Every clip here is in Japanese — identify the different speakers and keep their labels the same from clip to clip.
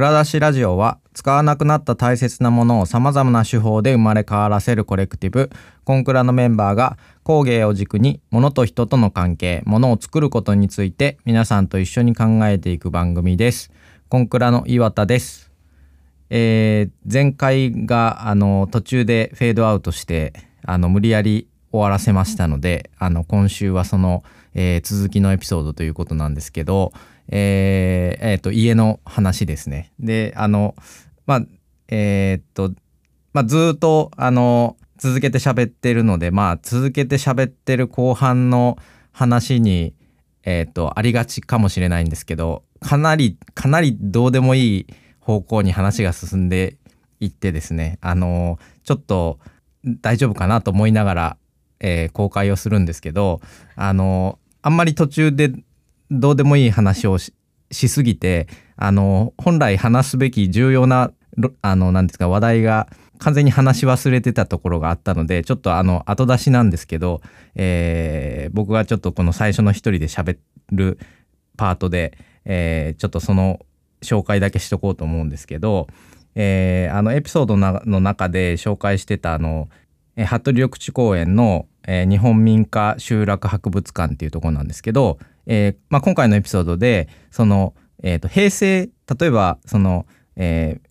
Speaker 1: 蔵出しラジオは使わなくなった大切なものを様々な手法で生まれ変わらせるコレクティブ。コンクラのメンバーが工芸を軸に物と人との関係物を作ることについて皆さんと一緒に考えていく番組です。コンクラの岩田です。えー前回があの途中でフェードアウトしてあの無理やり終わらせましたのであの今週はその、えー続きのエピソードということなんですけど、えーえーと家の話ですね。であのまあえーっとまあずっとあの続けて喋ってるのでまあ続けて喋ってる後半の話にえーっとありがちかもしれないんですけどかなりかなりどうでもいい方向に話が進んでいってですねあのちょっと大丈夫かなと思いながら、えー公開をするんですけどあのあんまり途中でどうでもいい話をしすぎてあの本来話すべき重要なあのなんですか話題が完全に話し忘れてたところがあったのでちょっとあの後出しなんですけど、えー僕がちょっとこの最初の一人で喋るパートで、えーちょっとその紹介だけしとこうと思うんですけど、えーあのエピソードの中で紹介してたあの、服部緑地公園の、えー日本民家集落博物館っていうところなんですけど、えーまあ、今回のエピソードでその、えーと平成例えばその、えー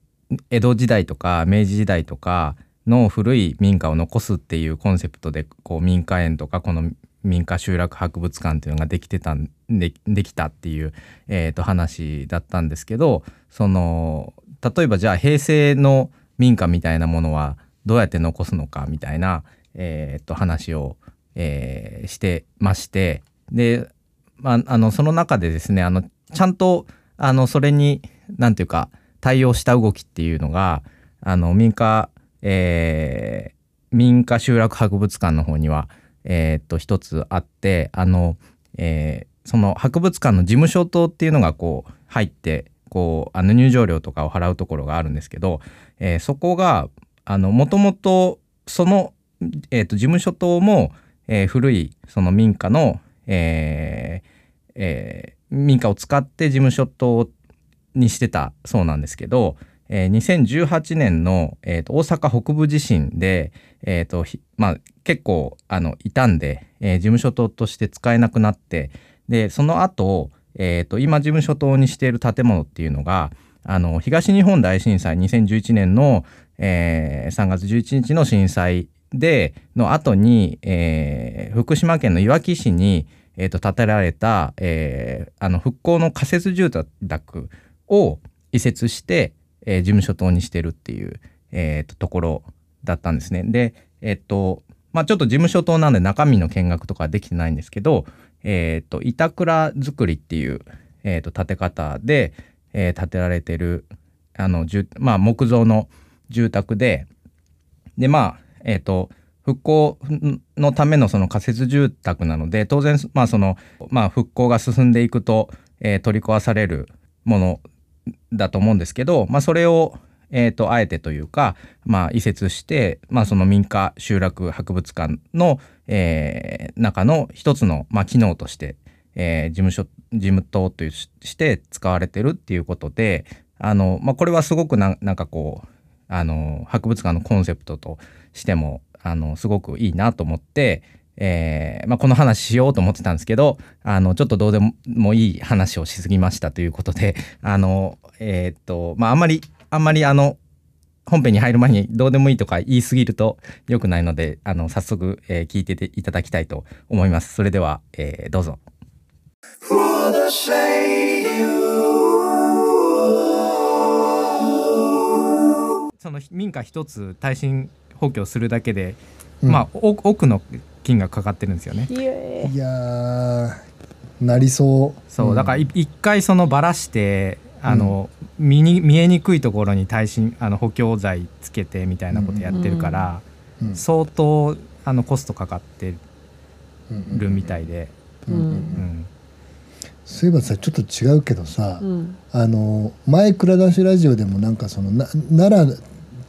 Speaker 1: 江戸時代とか明治時代とかの古い民家を残すっていうコンセプトでこう民家園とかこの民家集落博物館っていうのができてたんでできたっていう、えーと話だったんですけどその例えばじゃあ平成の民家みたいなものはどうやって残すのかみたいな、えーと話を、えーしてましてで、まあ、あのその中でですねあのちゃんとあのそれに何ていうか対応した動きっていうのがあの民家、えー民家集落博物館の方には、えーっと一つあってあの、えーその博物館の事務所棟っていうのがこう入ってこうあの入場料とかを払うところがあるんですけど、えーそこがもともとその、えーと事務所棟も、えー古いその民家の、えーえー民家を使って事務所棟にしてたそうなんですけど、えー2018年の、えーと大阪北部地震で、えーとまあ、結構あの傷んで、えー事務所棟として使えなくなってでその後、えーと今事務所棟にしている建物っていうのがあの東日本大震災2011年の、えー3月11日の震災での後に、えー福島県のいわき市に、えーと建てられた、えーあの復興の仮設住宅を移設して、えー事務所棟にしてるっていう、えーとところだったんですね。でえっ、とまあちょっと事務所棟なんで中身の見学とかできてないんですけど、えっ、と板倉造りっていう、えー、と建て方で、えー建てられてるあの住まあ木造の住宅ででまあえっ、と復興のためのその仮設住宅なので当然まあそのまあ復興が進んでいくと、えー取り壊されるものだと思うんですけど、まあ、それを、えー、とあえてというか、まあ、移設して、まあ、その民家集落博物館の、えー中の一つの、まあ、機能として、えー事務所事務棟としして使われてるっていうことであの、まあ、これはすごくななんかこうあの博物館のコンセプトとしてもあのすごくいいなと思って、えーまあ、この話しようと思ってたんですけどあのちょっとどうでもいい話をしすぎましたということで あのえーっとまああんまりあんまりあの本編に入る前にどうでもいいとか言い過ぎると良くないのであの早速、えー聞いてていただきたいと思います。それでは、えーどうぞ。その民家一つ耐震補強するだけで、
Speaker 2: うん。
Speaker 1: まあお奥の金がかかってるんですよね。
Speaker 2: いやー。なりそう。
Speaker 1: そう、
Speaker 2: ん。
Speaker 1: だからい一回そのばらしてあの、見に見えにくいところに耐震あの補強材つけてみたいなことやってるから、
Speaker 2: うん。
Speaker 1: 相当あのコストかかって
Speaker 2: うん。
Speaker 1: るみたいで、
Speaker 2: うん。うん。
Speaker 3: うん。
Speaker 1: うん。
Speaker 2: そういえばさちょっと違うけどさ、
Speaker 3: うん。
Speaker 2: あの前蔵出しラジオでもなんかそのな奈良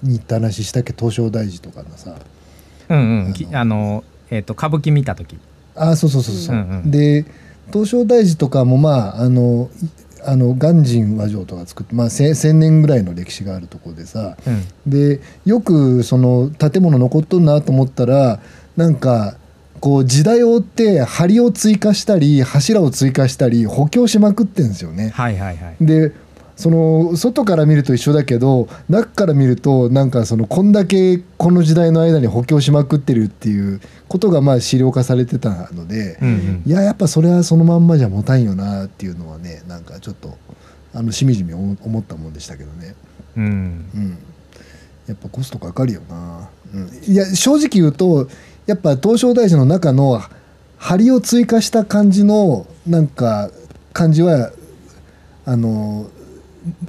Speaker 2: に行った話したっけ東照大寺とかのさ。
Speaker 1: うんうん。きあのえっ、と歌舞伎見た時。
Speaker 2: あそうそうそうそう、
Speaker 1: うんうん。
Speaker 2: で東照大寺とかもまああのいあの鑑真和上とか作って、まあ、1,000 1,000年ぐらいの歴史があるところでさ。
Speaker 1: うん。
Speaker 2: でよくその建物残っとるなと思ったらなんかこう時代を追って梁を追加したり柱を追加したり補強しまくってんですよね。
Speaker 1: はいはいはい。
Speaker 2: でその外から見ると一緒だけど中から見るとなんかそのこんだけこの時代の間に補強しまくってるっていうことがまあ資料化されてたので、
Speaker 1: うんうん。
Speaker 2: いややっぱそれはそのまんまじゃ持たんよなっていうのはねなんかちょっとあのしみじみ思思ったもんでしたけどね。
Speaker 1: うん。
Speaker 2: うん、やっぱコストかかるよな、うん、いや正直言うとやっぱ東照大師の中の梁を追加した感じのなんか感じはあの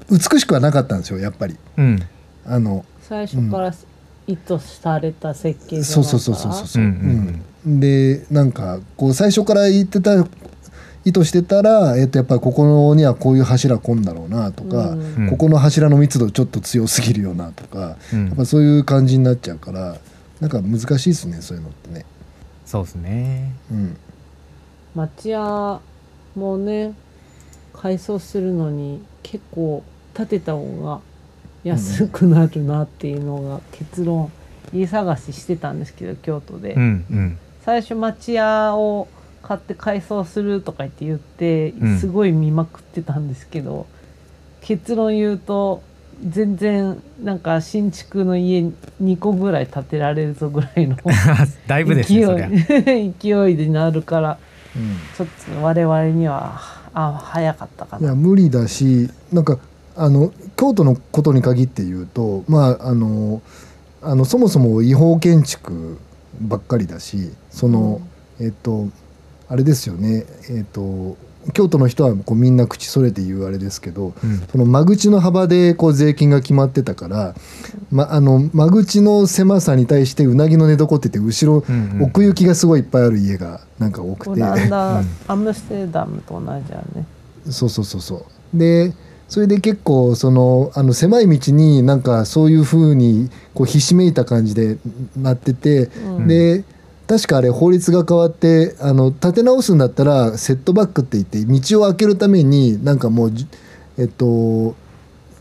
Speaker 2: 美しくはなかったんですよやっぱり。
Speaker 1: うん。
Speaker 2: あの
Speaker 3: 最初から意図された設計
Speaker 2: そうそうそうそうそうう、
Speaker 1: んうん
Speaker 2: うん。でなんかこう最初から言ってた意図してたら、えっと、やっぱりここにはこういう柱来んだろうなとか、
Speaker 3: うん。
Speaker 1: うん
Speaker 2: ここの柱の密度ちょっと強すぎるよなとか、
Speaker 1: うん。
Speaker 2: やっぱそういう感じになっちゃうからなんか難しいですねそういうのってね。
Speaker 1: そうですね。
Speaker 2: うん、
Speaker 3: 町屋もね改装するのに結構建てた方が安くなるなっていうのが結論家探ししてたんですけど京都で、
Speaker 1: うんうん。
Speaker 3: 最初町屋を買って改装するとか言って言って
Speaker 1: うん。
Speaker 3: すごい見まくってたんですけど、結論言うと全然なんか新築の家2個ぐらい建てられるぞぐらいの
Speaker 1: だいぶですね
Speaker 3: 勢い 勢いになるから
Speaker 2: うん。
Speaker 3: ちょっと我々にはあ早かったかな。
Speaker 2: いや無理だしなんかあの京都のことに限って言うとまああのあのそもそも違法建築ばっかりだしその、えっとあれですよねえっと京都の人はこうみんな口それて言うあれですけど
Speaker 1: うん。
Speaker 2: その間口の幅でこう税金が決まってたから、ま、あの間口の狭さに対してうなぎの寝床って言って後ろ、
Speaker 1: うんうん
Speaker 2: 奥行きがすごいいっぱいある家がなんか多くて。
Speaker 3: アムステルダムと同じやね。
Speaker 2: そうそうそうそう。でそれで結構そのあの狭い道になんかそういう風にこうひしめいた感じでなってて、
Speaker 3: うん。
Speaker 2: で確かあれ法律が変わってあの建て直すんだったらセットバックって言って道を開けるためになんかもうじえっと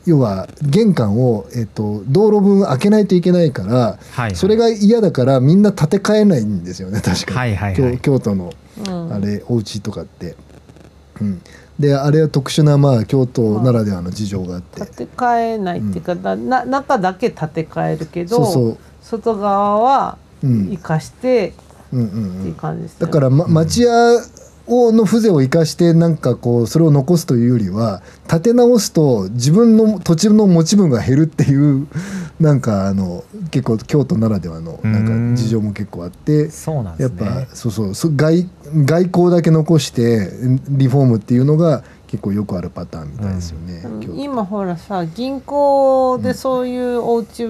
Speaker 2: 要は玄関を、えっと、道路分開けないといけないから、
Speaker 1: はいはい。
Speaker 2: それが嫌だからみんな建て替えないんですよね確か、
Speaker 1: はいはいはい。
Speaker 2: 京京都の
Speaker 3: うん。
Speaker 2: あれお家とかって。うん、であれは特殊なまあ京都ならではの事情があって、
Speaker 3: 建て替えないっていうか、なな中だけ建て替えるけど
Speaker 2: そうそう、
Speaker 3: 外側は
Speaker 2: うん
Speaker 3: 生かして
Speaker 2: うんうん
Speaker 3: っていう
Speaker 2: うん、
Speaker 3: 感じですよね。
Speaker 2: だから、ま、町屋をの風情を生かしてなんかこうそれを残すというよりは建て直すと自分の土地の持ち分が減るっていう なんかあの結構京都ならではのなんか事情も結構あって。
Speaker 1: そうなんで
Speaker 2: やっぱそうそうそ外外交だけ残してリフォームっていうのが結構よくあるパターンみたいですよね。
Speaker 3: うん。今ほらさ銀行でそういうお家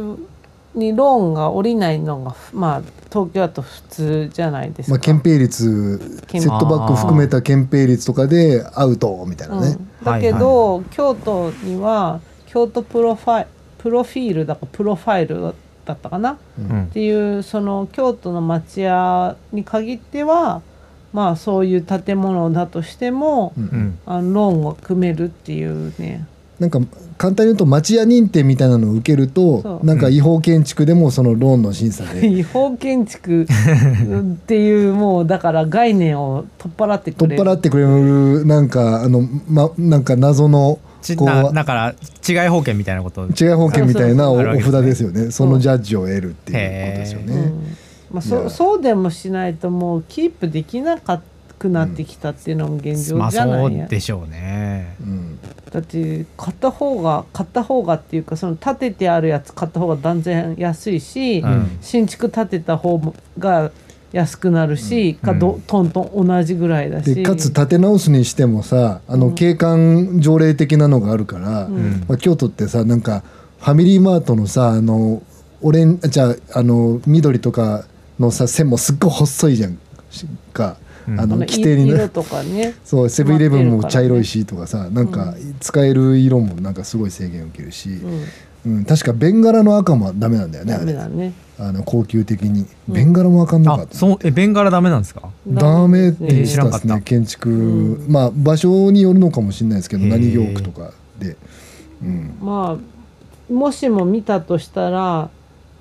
Speaker 3: にローンが下りないのがまあ東京だと普通じゃないですか。
Speaker 2: まあ、憲兵率セ
Speaker 3: 憲
Speaker 2: ットバック含めた憲兵率とかでアウトみたいなね。
Speaker 3: うん、だけど、京都には京都プロファイプロフィールだかプロファイルだったかな。っ
Speaker 1: うん。
Speaker 3: ていうその京都の町屋に限ってはまあそういう建物だとしても、
Speaker 2: うん
Speaker 1: うん。
Speaker 3: あのローンを組めるっていうね
Speaker 2: なんか簡単に言うと町屋認定みたいなのを受ける
Speaker 3: そ
Speaker 2: と
Speaker 3: う。
Speaker 2: なんか違法建築でもそのローンの審査で
Speaker 3: 違法建築っていうもうだから概念を取っ払ってく
Speaker 2: 取っ
Speaker 3: れる
Speaker 2: 払ってくれるなんかあの、ま、なんか謎のこ
Speaker 1: ちな
Speaker 2: う
Speaker 1: だから違い保険みたいなこと。
Speaker 2: 違い保険みたいなお
Speaker 1: そうそうそう。
Speaker 2: お札ですよね。そのジャッジを得るっていうことですよね。
Speaker 3: うんまあ、
Speaker 2: い
Speaker 3: そ
Speaker 2: や
Speaker 3: そうでもしないともうキープできなくなってきたっていうのも現状
Speaker 1: まあそ
Speaker 3: じゃないや、
Speaker 1: うでしょうね。
Speaker 2: うん
Speaker 3: だって買った方が買った方がっていうかその建ててあるやつ買った方が断然安いし、
Speaker 1: うん。
Speaker 3: 新築建てた方が安くなるし、かどトントン同じぐらいだし。
Speaker 2: でかつ建て直すにしてもさあの
Speaker 3: うん
Speaker 2: 景観条例的なのがあるから、
Speaker 3: うん。
Speaker 2: まあ、京都ってさなんかファミリーマートのさあのオレンじゃああの緑とかのさ線もすっごい細いじゃん。しか、
Speaker 1: うん
Speaker 2: あ
Speaker 3: この
Speaker 2: の規定に
Speaker 3: 色
Speaker 2: ね。
Speaker 3: とかね。
Speaker 2: そうセブンイレブンも茶色いしとかさなんか使える色もなんかすごい制限を受けるし、
Speaker 3: うん。
Speaker 2: うん、確かベンガラの赤もダメなんだよね
Speaker 3: ダ
Speaker 2: あれ。
Speaker 3: メだね。
Speaker 2: あの高級的に。
Speaker 3: うん。
Speaker 2: ベンガラもあかんの。か
Speaker 1: あそうえベンガラダメなんですか？
Speaker 2: ダメって言って
Speaker 1: 知らんかった。
Speaker 2: たですね建築、
Speaker 3: うん。
Speaker 2: まあ場所によるのかもしれないですけど何業区とかで、うん、
Speaker 3: まあもしも見たとしたら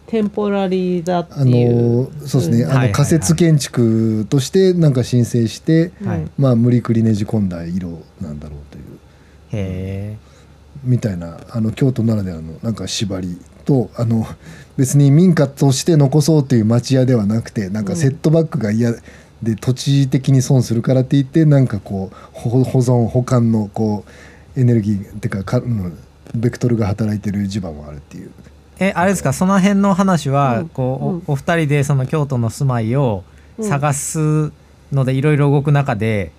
Speaker 3: テンポラリーだって
Speaker 2: あ
Speaker 3: いう。
Speaker 2: のそうですね、
Speaker 3: ん。
Speaker 2: あの仮設建築としてなんか申請して、
Speaker 3: うん
Speaker 1: はい。
Speaker 2: まあ無理くりねじ込んだ色なんだろうという。
Speaker 1: へえ。
Speaker 2: みたいなあの京都ならではのなんか縛りとあの別に民家として残そうという町屋ではなくてなんかセットバックが嫌で土地的に損するからって言ってなんかこう保保存保管のこうエネルギーっていうかか、うん、ベクトルが働いてる地場もあるっていう。
Speaker 1: えあれですか？その辺の話は、
Speaker 3: うん。
Speaker 1: こう、
Speaker 3: うん。
Speaker 1: おお二人でその京都の住まいを探すのでいろいろ動く中で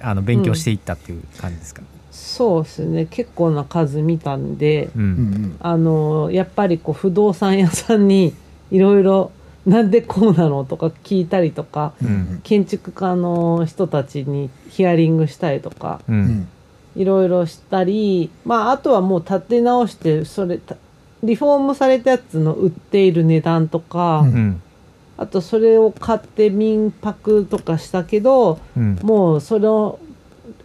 Speaker 1: あの勉強していったっていう感じですか、
Speaker 3: そうですね。結構な数見たんで
Speaker 1: うん。
Speaker 3: あのやっぱりこう不動産屋さんにいろいろなんでこうなのとか聞いたりとか
Speaker 1: うん。
Speaker 3: 建築家の人たちにヒアリングしたりとかいろいろしたりまああとはもう建て直してそれたリフォームされたやつの売っている値段とか、あとそれを買って民泊とかしたけど
Speaker 1: うん。
Speaker 3: もうその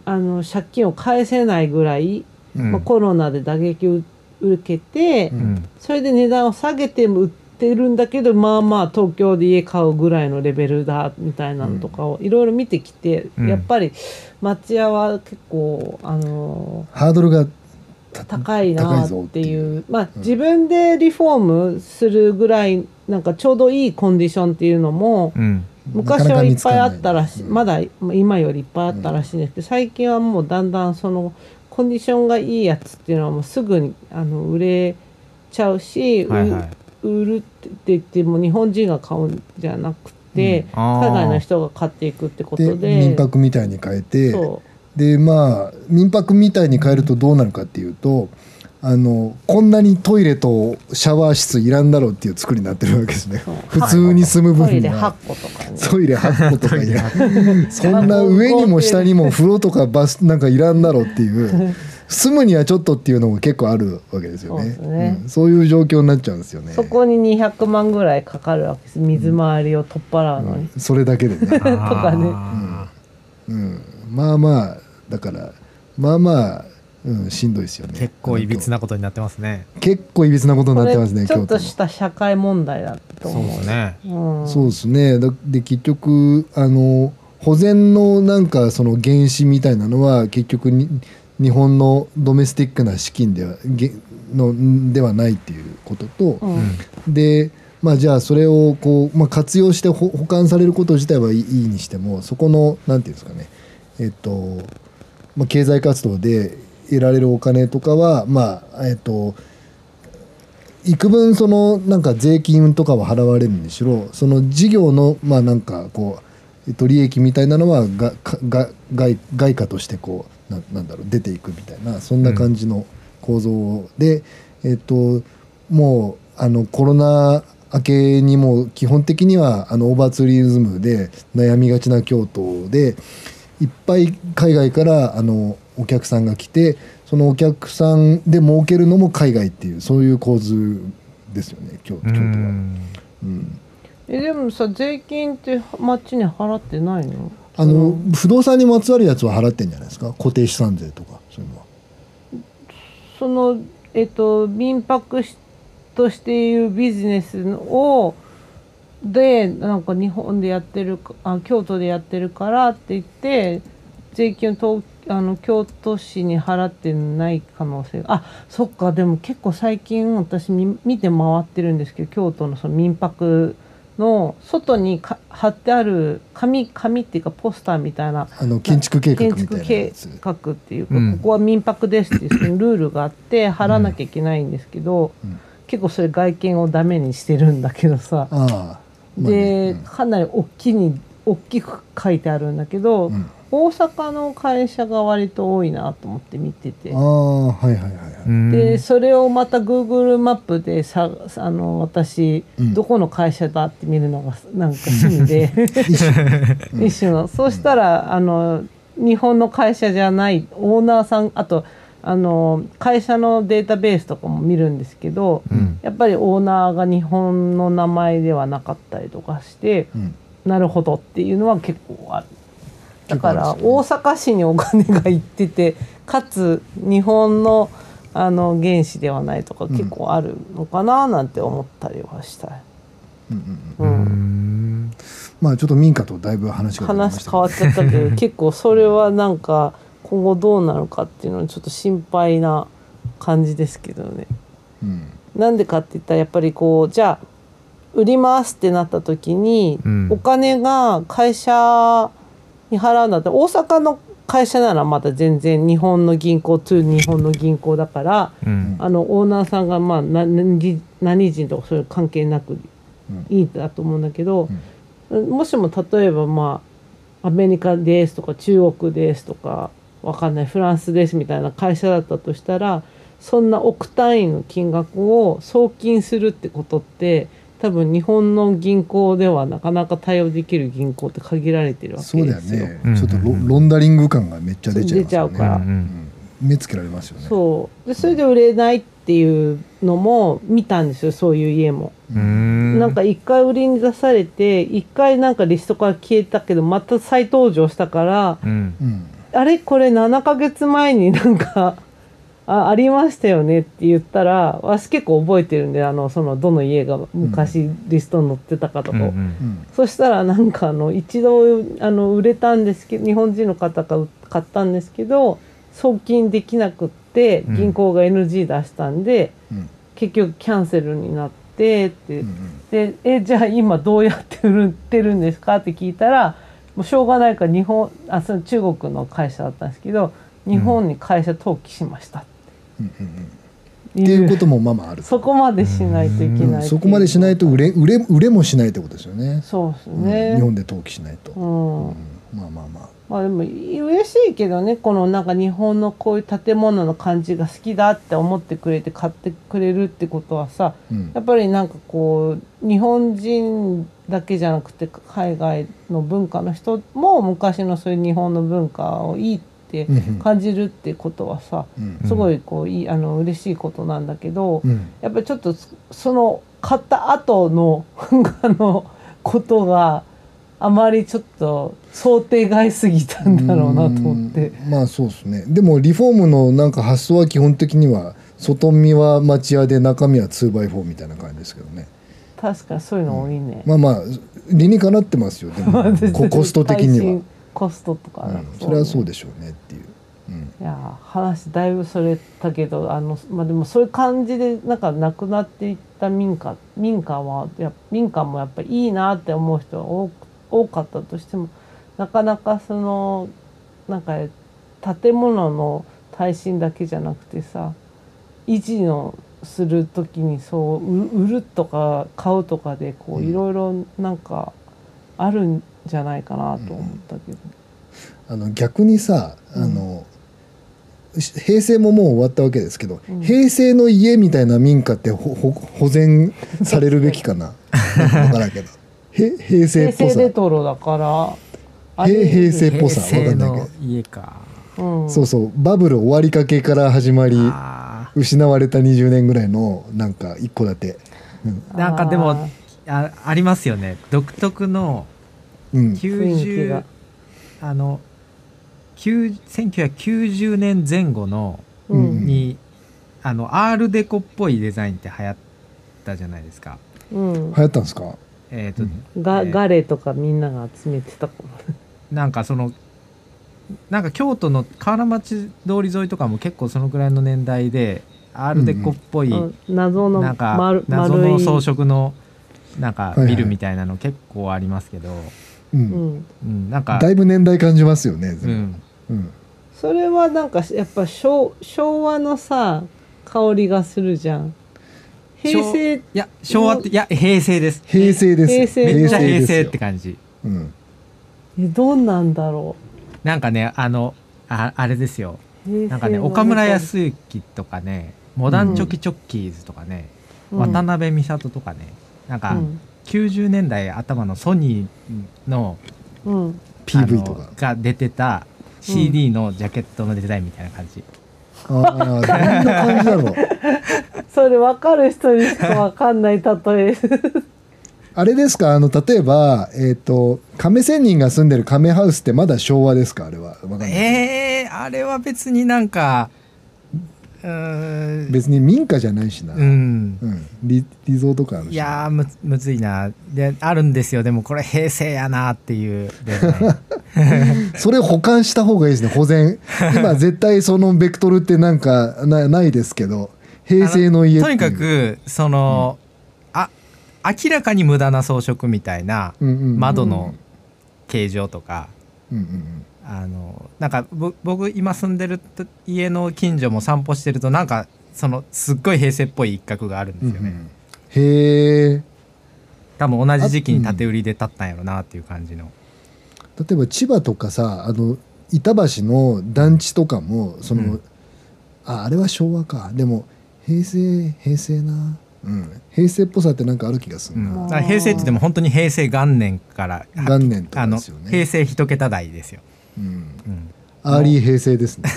Speaker 3: あの借金を返せないぐらい、
Speaker 1: うん。
Speaker 3: まあ、コロナで打撃を受けて、
Speaker 2: うん。
Speaker 3: それで値段を下げても売ってるんだけどまあまあ東京で家買うぐらいのレベルだみたいなのとかをいろいろ見てきて、
Speaker 1: うん。
Speaker 3: やっぱり町屋は結構あの
Speaker 2: ハードルがた
Speaker 3: 高いな
Speaker 2: ぞ
Speaker 3: っていう。まあ、
Speaker 2: うん。
Speaker 3: 自分でリフォームするぐらいなんかちょうどいいコンディションっていうのも
Speaker 1: うん。
Speaker 3: 昔はいっぱいあったらしい。
Speaker 2: うん
Speaker 3: まだ今よりいっぱいあったらしいんですけど最近はもうだんだんそのコンディションがいいやつっていうのはもうすぐにあの売れちゃうし、う
Speaker 1: はいはい。
Speaker 3: 売るって言っても日本人が買うんじゃなくて、海外の人が買っていくってこと
Speaker 2: で。
Speaker 3: で
Speaker 2: 民泊みたいに変えて
Speaker 3: そ
Speaker 2: でまあ民泊みたいに変えるとどうなるかっていうとあのこんなにトイレとシャワー室いらんだろうっていう作りになってるわけですね。普通に住む
Speaker 3: うトイレ
Speaker 2: 分には
Speaker 3: 8個とかね。
Speaker 2: トイレ8個とかいらん。そんな上にも下にも風呂とかバスなんかいらんだろうっていう。住むにはちょっとっていうのも結構あるわけですよね。
Speaker 3: ね。
Speaker 2: うん。そういう状況になっちゃうんですよね。
Speaker 3: そこに200万ぐらいかかるわけです。水回りを取っ払うのに、
Speaker 2: うんそれだけでね、
Speaker 1: か
Speaker 3: ね。
Speaker 2: うん、まあまあだからまあまあ、うん、しんどいですよね。
Speaker 1: 結構いびつなことになってますね。
Speaker 2: 結構いびつなことになってますね
Speaker 3: ちょっとした社会問題だと
Speaker 1: そう
Speaker 3: 思う
Speaker 1: ですね。
Speaker 3: うん、
Speaker 2: そうですね。だで結局あの保全のなんかその原資みたいなのは結局に日本のドメスティックな資金ではげのではないっていうことと、
Speaker 3: うん。
Speaker 2: でまあじゃあそれをこう、まあ、活用してほ保管されること自体はいいいいにしてもそこのなんていうんですかね。えっと、まあ、経済活動で得られるお金とかはまあえっと幾分そのなんか税金とかは払われるんでしろその事業のまあなんかこう、えっと、利益みたいなのはがが外外貨としてこうななんだろう出ていくみたいなそんな感じの構造で、えっともうあのコロナ明けにも基本的にはあのオーバーツーリズムで悩みがちな京都でいっぱい海外からあのお客さんが来てそのお客さんで儲けるのも海外っていうそういう構図ですよね京京
Speaker 1: う
Speaker 2: 都は。
Speaker 1: ん
Speaker 2: うん
Speaker 3: えでもさ税金って町に払ってないの？
Speaker 2: あの不動産にまつわるやつは払ってんじゃないですか？固定資産税とかそういうのは。
Speaker 3: そのえっと民泊しとしていうビジネスをでなんか日本でやってるかあ京都でやってるからって言って税金を東あの京都市に払ってない可能性があそっかでも結構最近私み見て回ってるんですけど京都のその民泊の外にか貼ってある紙紙っていうかポスターみたいな
Speaker 2: あの建築計画み
Speaker 3: 建築計。画っていうか、
Speaker 1: うん。
Speaker 3: ここは民泊ですっていうそのルールがあって貼らなきゃいけないんですけど、
Speaker 2: うん。
Speaker 3: 結構それ外見をダメにしてるんだけどさ、
Speaker 2: ああ
Speaker 3: で、
Speaker 2: ねうん。
Speaker 3: かなり大きに大きく書いてあるんだけど、
Speaker 2: うん。
Speaker 3: 大阪の会社が割と多いなと思って見てて。
Speaker 2: あ。あはいはいはい
Speaker 3: でそれをまた Google マップでさあの私、
Speaker 2: うん。
Speaker 3: どこの会社だって見るのがなんか趣味で。
Speaker 2: 一種
Speaker 3: 一種の。そうしたらあの日本の会社じゃないオーナーさんあとああの会社のデータベースとかも見るんですけど、
Speaker 1: うん。
Speaker 3: やっぱりオーナーが日本の名前ではなかったりとかして、
Speaker 2: うん。
Speaker 3: なるほどっていうのは結構ある。だから大阪市にお金が行っててかつ日本のあの原資ではないとか結構あるのかななんて思ったりはした。い。
Speaker 2: うんうんうん。
Speaker 3: うん。
Speaker 1: うん。
Speaker 2: まあちょっと民家とだいぶ話が
Speaker 3: 変わっちゃったけど結構それはなんか今後どうなるかっていうのはちょっと心配な感じですけどね。
Speaker 2: うん。
Speaker 3: なんでかって言ったらやっぱりこうじゃあ売りますってなった時に、
Speaker 1: うん。
Speaker 3: お金が会社に払うんだったら大阪の会社ならまだ全然日本の銀行と日本の銀行だから
Speaker 1: うん。
Speaker 3: あのオーナーさんがまあな何何人とかそういう関係なくいいんだと思うんだけど、もしも例えばまあアメリカですとか中国ですとかわかんない。フランスですみたいな会社だったとしたらそんな億単位の金額を送金するってことって多分日本の銀行ではなかなか対応できる銀行って限られてるわ
Speaker 2: そうだよ。
Speaker 3: けですよ。
Speaker 2: ね、
Speaker 1: うん。
Speaker 2: ちょっとロロンダリング感がめっちゃ出ちゃいますよね
Speaker 3: 出ちゃうから
Speaker 1: うん。
Speaker 2: うん。目つけられますよね。
Speaker 3: そう。でそれで売れないっていうのも見たんですよそういう家も。
Speaker 1: うん。
Speaker 3: なんか一回売りに出されて一回なんかリストから消えたけどまた再登場したから
Speaker 1: うん。
Speaker 2: うん
Speaker 3: あれこれ7ヶ月前に なんかあありましたよねって言ったら私結構覚えてるんであのそのどの家が昔リストに載ってたかとかを、
Speaker 1: うん
Speaker 2: うん
Speaker 3: そしたらなんかあの一度あの売れたんですけど日本人の方が買ったんですけど送金できなくって
Speaker 1: うん。
Speaker 3: 銀行が NG 出したんで、
Speaker 2: うん。
Speaker 3: 結局キャンセルになってって。
Speaker 2: うん
Speaker 3: でえじゃあ今どうやって売ってるんですかって聞いたらもうしょうがないから日本あその中国の会社だったんですけど日本に会社登記しました。っ
Speaker 2: うんうんうん。
Speaker 3: て
Speaker 2: って
Speaker 3: いう,、
Speaker 2: こともまあまあある
Speaker 3: そこまでしないといけない、
Speaker 2: うん。そこまでしないと売れ売れ売れもしないってことですよね。
Speaker 3: そうです
Speaker 2: うん。
Speaker 3: ね、
Speaker 2: 日本で登記しないと、
Speaker 3: うん。
Speaker 2: うん。まあまあまあ。
Speaker 3: まあでも嬉しいけどねこのなんか日本のこういう建物の感じが好きだって思ってくれて買ってくれるってことはさ
Speaker 2: うん。
Speaker 3: やっぱりなんかこう日本人だけじゃなくて海外の文化の人も昔のそういう日本の文化をいいって感じるってことはさ
Speaker 2: うん。
Speaker 3: すごいこういいあの嬉しいことなんだけど
Speaker 2: うん。
Speaker 3: やっぱりちょっとそその買った後のあのことがあまりちょっと想定外すぎたんだろうなと思って。
Speaker 2: うん。まあそうですね。でもリフォームのなんか発想は基本的には外見は町屋で中身は 2x4 みたいな感じですけどね
Speaker 3: 確かにそういうの多いね。
Speaker 2: まあまあ理にかなってますよでも。コ コスト的には、うん、
Speaker 3: コストとか、
Speaker 2: それはそうでしょうねっていう、うん。
Speaker 3: いやー話だいぶそれたけどあの、まあ、でもそういう感じでなんかなくなっていった民家民家はや民家もやっぱりいいなって思う人が多く多かったとしてもなかなかそのなんか建物の耐震だけじゃなくてさ維持のする時にそうう売るとか買うとかでこ
Speaker 2: うん
Speaker 3: ういろいろなんかあるんじゃないかなと思ったけど。
Speaker 2: あの逆にさあの、し平成ももう終わったわけですけど、
Speaker 3: うん。
Speaker 2: 平成の家みたいな民家ってほほ保全されるべきかな。分からんけど。へ平成っぽさ。
Speaker 3: 平成レトロだからあ
Speaker 2: 平成っぽさ。
Speaker 1: 平成
Speaker 2: わかんないけ
Speaker 1: の家か。
Speaker 3: うん、
Speaker 2: どそうそう。バブル終わりかけから始まり。
Speaker 1: あ
Speaker 2: 失われた20年ぐらいのなんか一戸建て。
Speaker 1: ー。なんかでも
Speaker 3: あ
Speaker 1: あありますよね。独特の
Speaker 2: うん。
Speaker 1: 90あの9 1990年前後の
Speaker 3: ーうん
Speaker 1: にあのアールデコっぽいデザインって流行ったじゃないですか。
Speaker 3: うん。
Speaker 2: 流行ったんですか？
Speaker 1: えーと
Speaker 2: うん。
Speaker 3: が
Speaker 1: えー
Speaker 3: ガレとかみんなが集めてたかも
Speaker 1: なんかそのなんか京都の河原町通り沿いとかも結構そのぐらいの年代でアールデコっぽい、
Speaker 3: うん謎の
Speaker 1: なんか
Speaker 3: 丸
Speaker 1: 謎の装飾のなんかビルみたいなの結構ありますけど、
Speaker 2: うん、
Speaker 3: うん、
Speaker 1: うん、なんか
Speaker 2: だいぶ年代感じますよね、
Speaker 1: うん、
Speaker 2: うん。
Speaker 3: それはなんかやっぱ昭昭和のさ香りがするじゃん。平成
Speaker 1: いや昭和っていや平成です。
Speaker 2: 平成です。よ
Speaker 3: 平成。
Speaker 1: めっちゃ平成って感じ。
Speaker 2: うん。
Speaker 3: えどんなんだろ
Speaker 1: なんかねあのああれですよ。なんかね
Speaker 3: の
Speaker 1: 岡村康之とかねモダンチョキチョッキーズとかね、
Speaker 3: うん。
Speaker 1: 渡辺美里とかねなんか
Speaker 3: うん。
Speaker 1: 90年代頭のソニーの
Speaker 3: うん、
Speaker 2: PV とか。
Speaker 1: が出てた CD のジャケットのデザインみたいな感じ、
Speaker 2: ああどんな感じだろ。う
Speaker 3: それ分かる人にしか分かんない例え
Speaker 2: あれですか？あの例えばえっ、と亀仙人が住んでる亀ハウスってまだ昭和ですか？あれは。わかんない、
Speaker 1: えー、あれは別になんかうーん。
Speaker 2: 別に民家じゃないしな、
Speaker 1: うん。
Speaker 2: うん。リリゾート感あるし。
Speaker 1: いやーむむずいな。であるんですよ。でもこれ平成やなっていう。で ね
Speaker 2: それ保管した方がいいですね。保全。今 絶対そのベクトルってなんかなないですけど。平成の家
Speaker 1: とにかくその、あ明らかに無駄な装飾みたいな
Speaker 2: うんうんうん。
Speaker 1: 窓の形状とか、
Speaker 2: うんうん
Speaker 1: あのなんかぼ僕今住んでると家の近所も散歩してるとなんかそのすっごい平成っぽい一角があるんですよね、
Speaker 2: うんうんへえ。
Speaker 1: 多分同じ時期に建て売りで建ったんやろなっていう感じの。
Speaker 2: 例えば千葉とかさあの板橋の団地とかもその、
Speaker 1: うん。
Speaker 2: ああれは昭和か。でも平成平成なうん。平成っぽさってなんかある気がするな、
Speaker 1: うん。平成って言っても本当に平成元年から
Speaker 2: 元年と
Speaker 1: あの
Speaker 2: かですよね。
Speaker 1: 平成一桁台ですよ、
Speaker 2: うん。
Speaker 1: うん。
Speaker 2: early 平成ですね。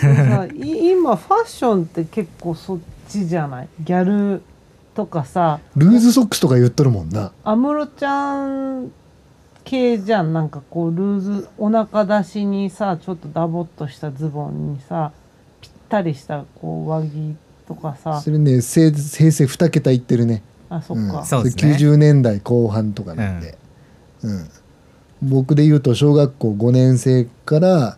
Speaker 3: 今ファッションって結構そっちじゃない？ギャルとかさ。
Speaker 2: ルーズソックスとか言っとるもんな。
Speaker 3: 安室ちゃん系じゃん。なんかこうルーズお腹出しにさちょっとダボっとしたズボンにさぴったりしたこう上着とかさ。
Speaker 2: それね。せ平成2桁いってるね。
Speaker 3: あそっか、
Speaker 2: ん。
Speaker 1: そうですね。
Speaker 2: 90年代後半とかなんで、うん。僕で言うと小学校5年生から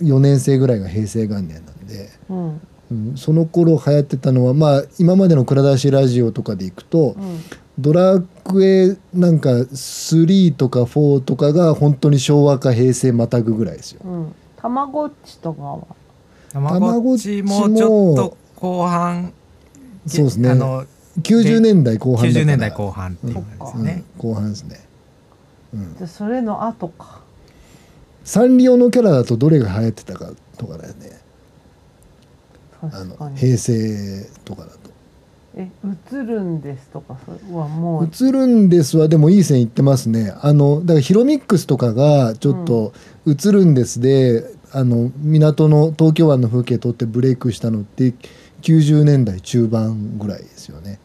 Speaker 2: 4年生ぐらいが平成元年なんで、
Speaker 3: うん。
Speaker 2: うん、その頃流行ってたのはまあ今までの蔵出しラジオとかでいくと、
Speaker 3: うん。
Speaker 2: ドラクエなんか3とか4とかが本当に昭和か平成またぐぐらいですよ。
Speaker 3: うん。たまごっちとかは。
Speaker 1: たまごっちもちょっと後半。
Speaker 2: そうですね。
Speaker 1: あの
Speaker 2: 90年代後半だから。
Speaker 1: 90年代後半っていう感じです
Speaker 2: うん。
Speaker 1: ね、
Speaker 2: 後半ですね。うん。
Speaker 3: じゃあそれの後か。
Speaker 2: サンリオのキャラだとどれが流行ってたかとかだよね。あの
Speaker 3: 確かに。
Speaker 2: 平成とかだと。
Speaker 3: え映るんですとかそれはもう。
Speaker 2: 映るんですはでもいい線いってますね。あのだからヒロミックスとかがちょっと映るんですで、あの港の東京湾の風景撮ってブレイクしたのって90年代中盤ぐらいですよね。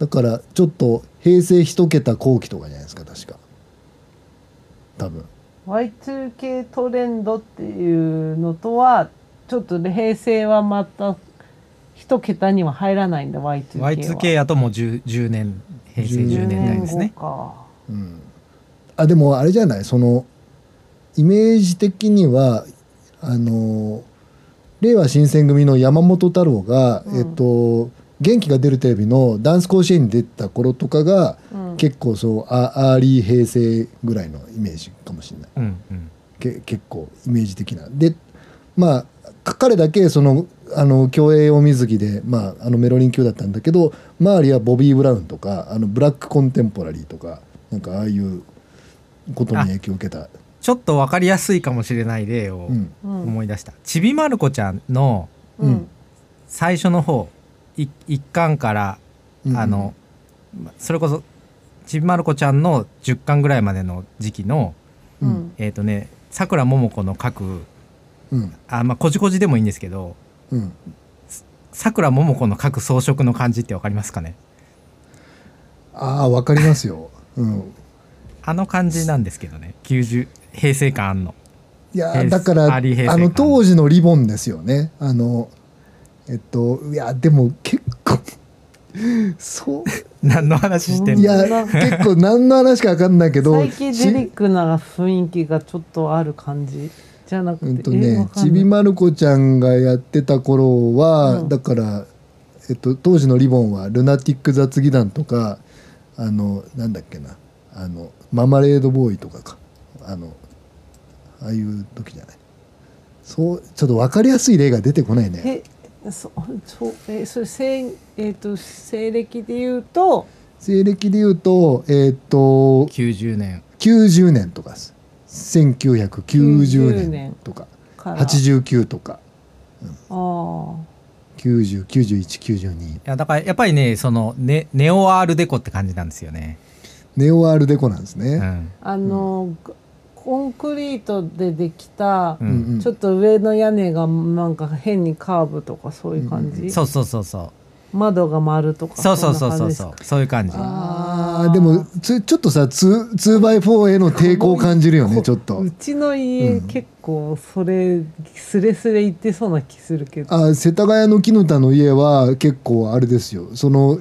Speaker 2: だからちょっと平成一桁後期とかじゃないですか確か。多分。
Speaker 3: Y2K トレンドっていうのとはちょっと平成はまた一桁には入らないんだ Y2K は。
Speaker 1: Y2K やともう 10, 10年平成10年代ですね。
Speaker 3: 10年後か。
Speaker 2: うん。あでもあれじゃない？そのイメージ的にはあの令和新選組の山本太郎が、
Speaker 3: うん。
Speaker 2: えっと元気が出るテレビのダンス甲子園に出た頃とかが、
Speaker 3: うん。
Speaker 2: 結構そうア early 平成ぐらいのイメージかもしれない。
Speaker 1: うんうん。
Speaker 2: け結構イメージ的な。でまあか彼だけそのあの競泳を水着で、まあ、あのメロリン級だったんだけど周りはボビー・ブラウンとかあのブラックコンテンポラリーとかなんかああいうことに影響を受けた、
Speaker 1: ちょっと分かりやすいかもしれない例を
Speaker 2: うん。
Speaker 3: うん
Speaker 1: 思い出した、ちびまる子ちゃんの
Speaker 3: うん。
Speaker 1: 最初の方い一巻から
Speaker 2: うん。
Speaker 1: あの、それこそちびまる子ちゃんの10巻ぐらいまでの時期の
Speaker 2: う
Speaker 3: うん。ん
Speaker 1: えっ、とねさくらももこの書く
Speaker 2: うん。
Speaker 1: あまあこじこじでもいいんですけど
Speaker 2: うん。
Speaker 1: さくらももこの書く装飾の感じってわかりますかね？
Speaker 2: ああわかりますよ、うん、
Speaker 1: あの感じなんですけどね。90平成感あんの。
Speaker 2: いやだからあの
Speaker 1: 感。
Speaker 2: 当時のリボンですよね。あのえっといやでも結構そう。
Speaker 1: 何の話してん
Speaker 2: い
Speaker 1: の
Speaker 2: や結構何の話か分かんないけど
Speaker 3: サイケデリックな雰囲気がちょっとある感じ？じゃなくて、
Speaker 2: うんとねちびまる子ちゃんがやってた頃は、
Speaker 3: うん。
Speaker 2: だから、えっと、当時のリボンはルナティック雑技団とかあのなんだっけな。あのママレードボーイとかか。あのああいう時じゃない。そうちょっと分かりやすい例が出てこないね。
Speaker 3: えそそうえそれ西えっ、と西暦で言うと？
Speaker 2: 西暦で言うとえっと
Speaker 1: 90年。
Speaker 2: 90年とかです。1990
Speaker 3: 90
Speaker 2: 年
Speaker 3: 年
Speaker 2: とか。
Speaker 3: から。
Speaker 2: 89とか。
Speaker 3: ああ。
Speaker 2: 909192
Speaker 1: いやだからやっぱりねそのネネオアールデコって感じなんですよね、
Speaker 2: ネオアールデコなんですね、
Speaker 1: うん、
Speaker 3: あの、こコンクリートでできた、
Speaker 1: うん。
Speaker 2: うんうん。
Speaker 3: ちょっと上の屋根がなんか変にカーブとかそういう感じ、
Speaker 1: そうそうそうそう。
Speaker 3: 窓が丸とか
Speaker 1: そうそうそうそうそう。そういう感じ。
Speaker 2: あー。でもつちょっとさ 2, 2x4 への抵抗を感じるよねちょっと。
Speaker 3: うちの家、
Speaker 2: うん
Speaker 3: 結構それスレスレ言ってそうな気するけど。
Speaker 2: あ世田谷の木の田の家は結構あれですよ。その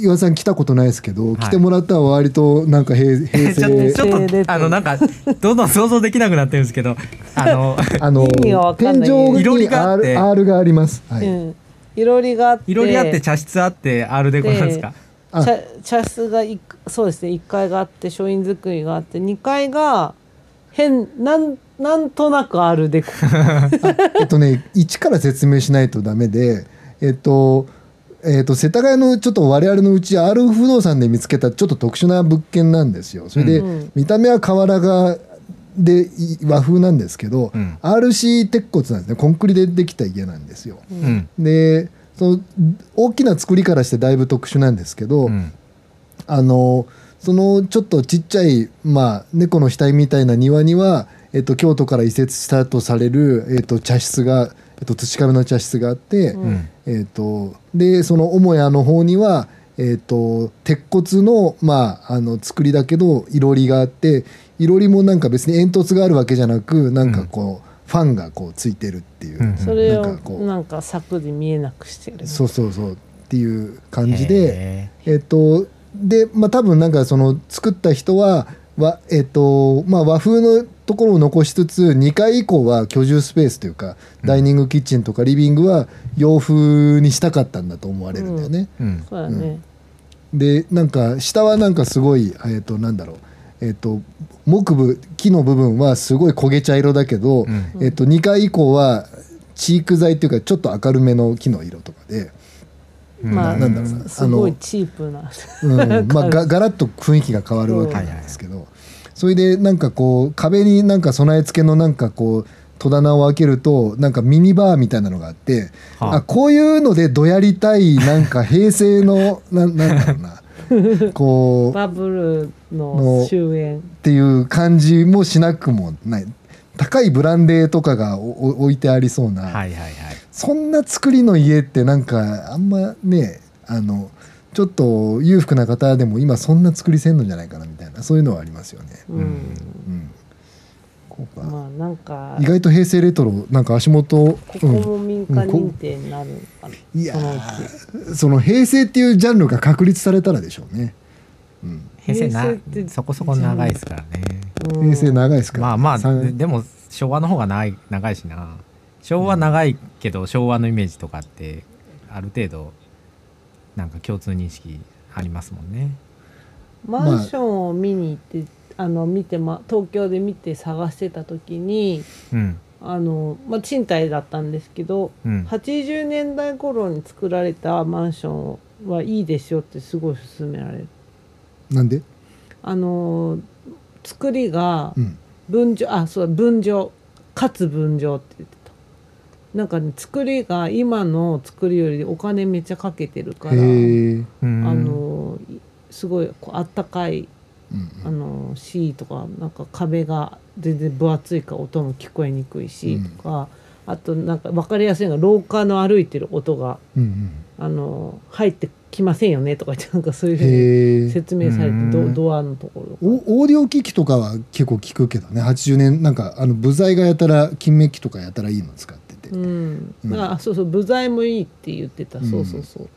Speaker 2: 岩井さん来たことないですけど、
Speaker 1: い。
Speaker 2: 来てもらったら割となんか平 平
Speaker 1: ちょ
Speaker 2: 成
Speaker 1: ちょっ
Speaker 3: 平成
Speaker 1: とあのなんかどんどん想像できなくなってるんですけどあの
Speaker 2: あの
Speaker 3: 意味がわかんない。
Speaker 2: 天井に
Speaker 1: があって。
Speaker 2: R, R があります、はい。
Speaker 3: うん、いろりがあって。
Speaker 1: いろりあって茶室あってあるでこなんですか？
Speaker 2: あ
Speaker 3: 茶茶室がいそうですね。1階があって書院造りがあって2階が変なんなんとなくあるでこ。
Speaker 2: えっとね一から説明しないとダメでえっとえっと世田谷のちょっと我々のうち R 不動産で見つけたちょっと特殊な物件なんですよ。それで、
Speaker 3: うん。
Speaker 2: 見た目は瓦がでい和風なんですけど、
Speaker 1: うん。
Speaker 2: RC 鉄骨なんですね。コンクリでできた家なんですよ。
Speaker 1: うん。
Speaker 2: でその大きな作りからしてだいぶ特殊なんですけど、
Speaker 1: うん。
Speaker 2: あのそのちょっとちっちゃい、まあ、猫の額みたいな庭には、えっと、京都から移設したとされる、えっと、茶室が、えっと、土壁の茶室があって、
Speaker 1: うん。
Speaker 2: えっと、でその母屋の方には、えっと、鉄骨の,、まあ、あの作りだけどいろりがあっていろりもなんか別に煙突があるわけじゃなくなんかこう、ファンがこうついてるっていう、
Speaker 1: うん
Speaker 3: それを
Speaker 2: なんかこう。
Speaker 3: なんか柵で見えなくしてる。
Speaker 2: そうそうそうっていう感じで。
Speaker 1: へ
Speaker 2: えっとでまあ多分なんかその作った人はわ、えっとまあ、和風のところを残しつつ2階以降は居住スペースというかダイニングキッチンとかリビングは洋風にしたかったんだと思われるんだよね。
Speaker 1: ーうん。
Speaker 3: そうだね、
Speaker 2: でなんか下はなんかすごいえっとなんだろう。えっと木部木の部分はすごい焦げ茶色だけど、
Speaker 1: うん。
Speaker 2: えっと2階以降はチーク材っていうかちょっと明るめの木の色とかで。
Speaker 1: うん。
Speaker 3: まあ
Speaker 2: なんだろうな。
Speaker 3: すごいチープな
Speaker 2: うん、まあ がガラッと雰囲気が変わるわけなんですけど、それでなんかこう壁になんか備え付けのなんかこう戸棚を開けるとなんかミニバーみたいなのがあって、
Speaker 1: はあ。
Speaker 2: あこういうのでどやりたいなんか平成のな なんだろうな。こうっ
Speaker 3: バブルの
Speaker 2: の
Speaker 3: 終焉。
Speaker 2: ていう感じもしなくもない。高いブランデーとかがおお置いてありそうな、
Speaker 1: はいはいはい。
Speaker 2: そんな作りの家ってなんかあんまねあのちょっと裕福な方でも今そんな作りせんのじゃないかなみたいな。そういうのはありますよね。
Speaker 3: うん、
Speaker 2: うん、こうか
Speaker 3: まあなんか
Speaker 2: 意外と平成レトロなんか足元、
Speaker 3: ここ
Speaker 2: うん、
Speaker 3: も民間認定になるのかな、
Speaker 2: いや
Speaker 3: その
Speaker 2: 平成っていうジャンルが確立されたらでしょうね。うん、
Speaker 1: 平成なそこそこ長いですからね。
Speaker 3: うん。
Speaker 2: 平成長いですか？ら、
Speaker 1: まあまあでも昭和の方が長い長いしな。昭和長いけど昭和のイメージとかってある程度なんか共通認識ありますもんね。
Speaker 3: マンションを見に行って、あの見て、ま、東京で見て探してた時に
Speaker 1: うん。
Speaker 3: あの、まあ、賃貸だったんですけど
Speaker 1: うん。
Speaker 3: 80年代頃に作られたマンションはいいですよってすごい勧められる。
Speaker 2: なんで、
Speaker 3: あの作りが
Speaker 2: うん、
Speaker 3: 分譲あそう分譲かつ分譲って言ってた。なんかね作りが今の作りよりお金めっちゃかけてるからあのいすごいこうあったかい
Speaker 2: うん
Speaker 3: あの C とかなんか壁が全然分厚いから音も聞こえにくいしとか、あとなんか分かりやすいのが廊下の歩いてる音があの入ってきませんよねとか言ってなんかそういうふうに説明されて
Speaker 1: うん
Speaker 3: ドドアのところ
Speaker 2: おオーディオ機器とかは結構聞くけどね。80年なんかあの部材がやたら金メッキとかやたらいいの使ってて、
Speaker 3: うん、あそうそう部材もいいって言ってた、
Speaker 2: うん。
Speaker 3: そうそうそ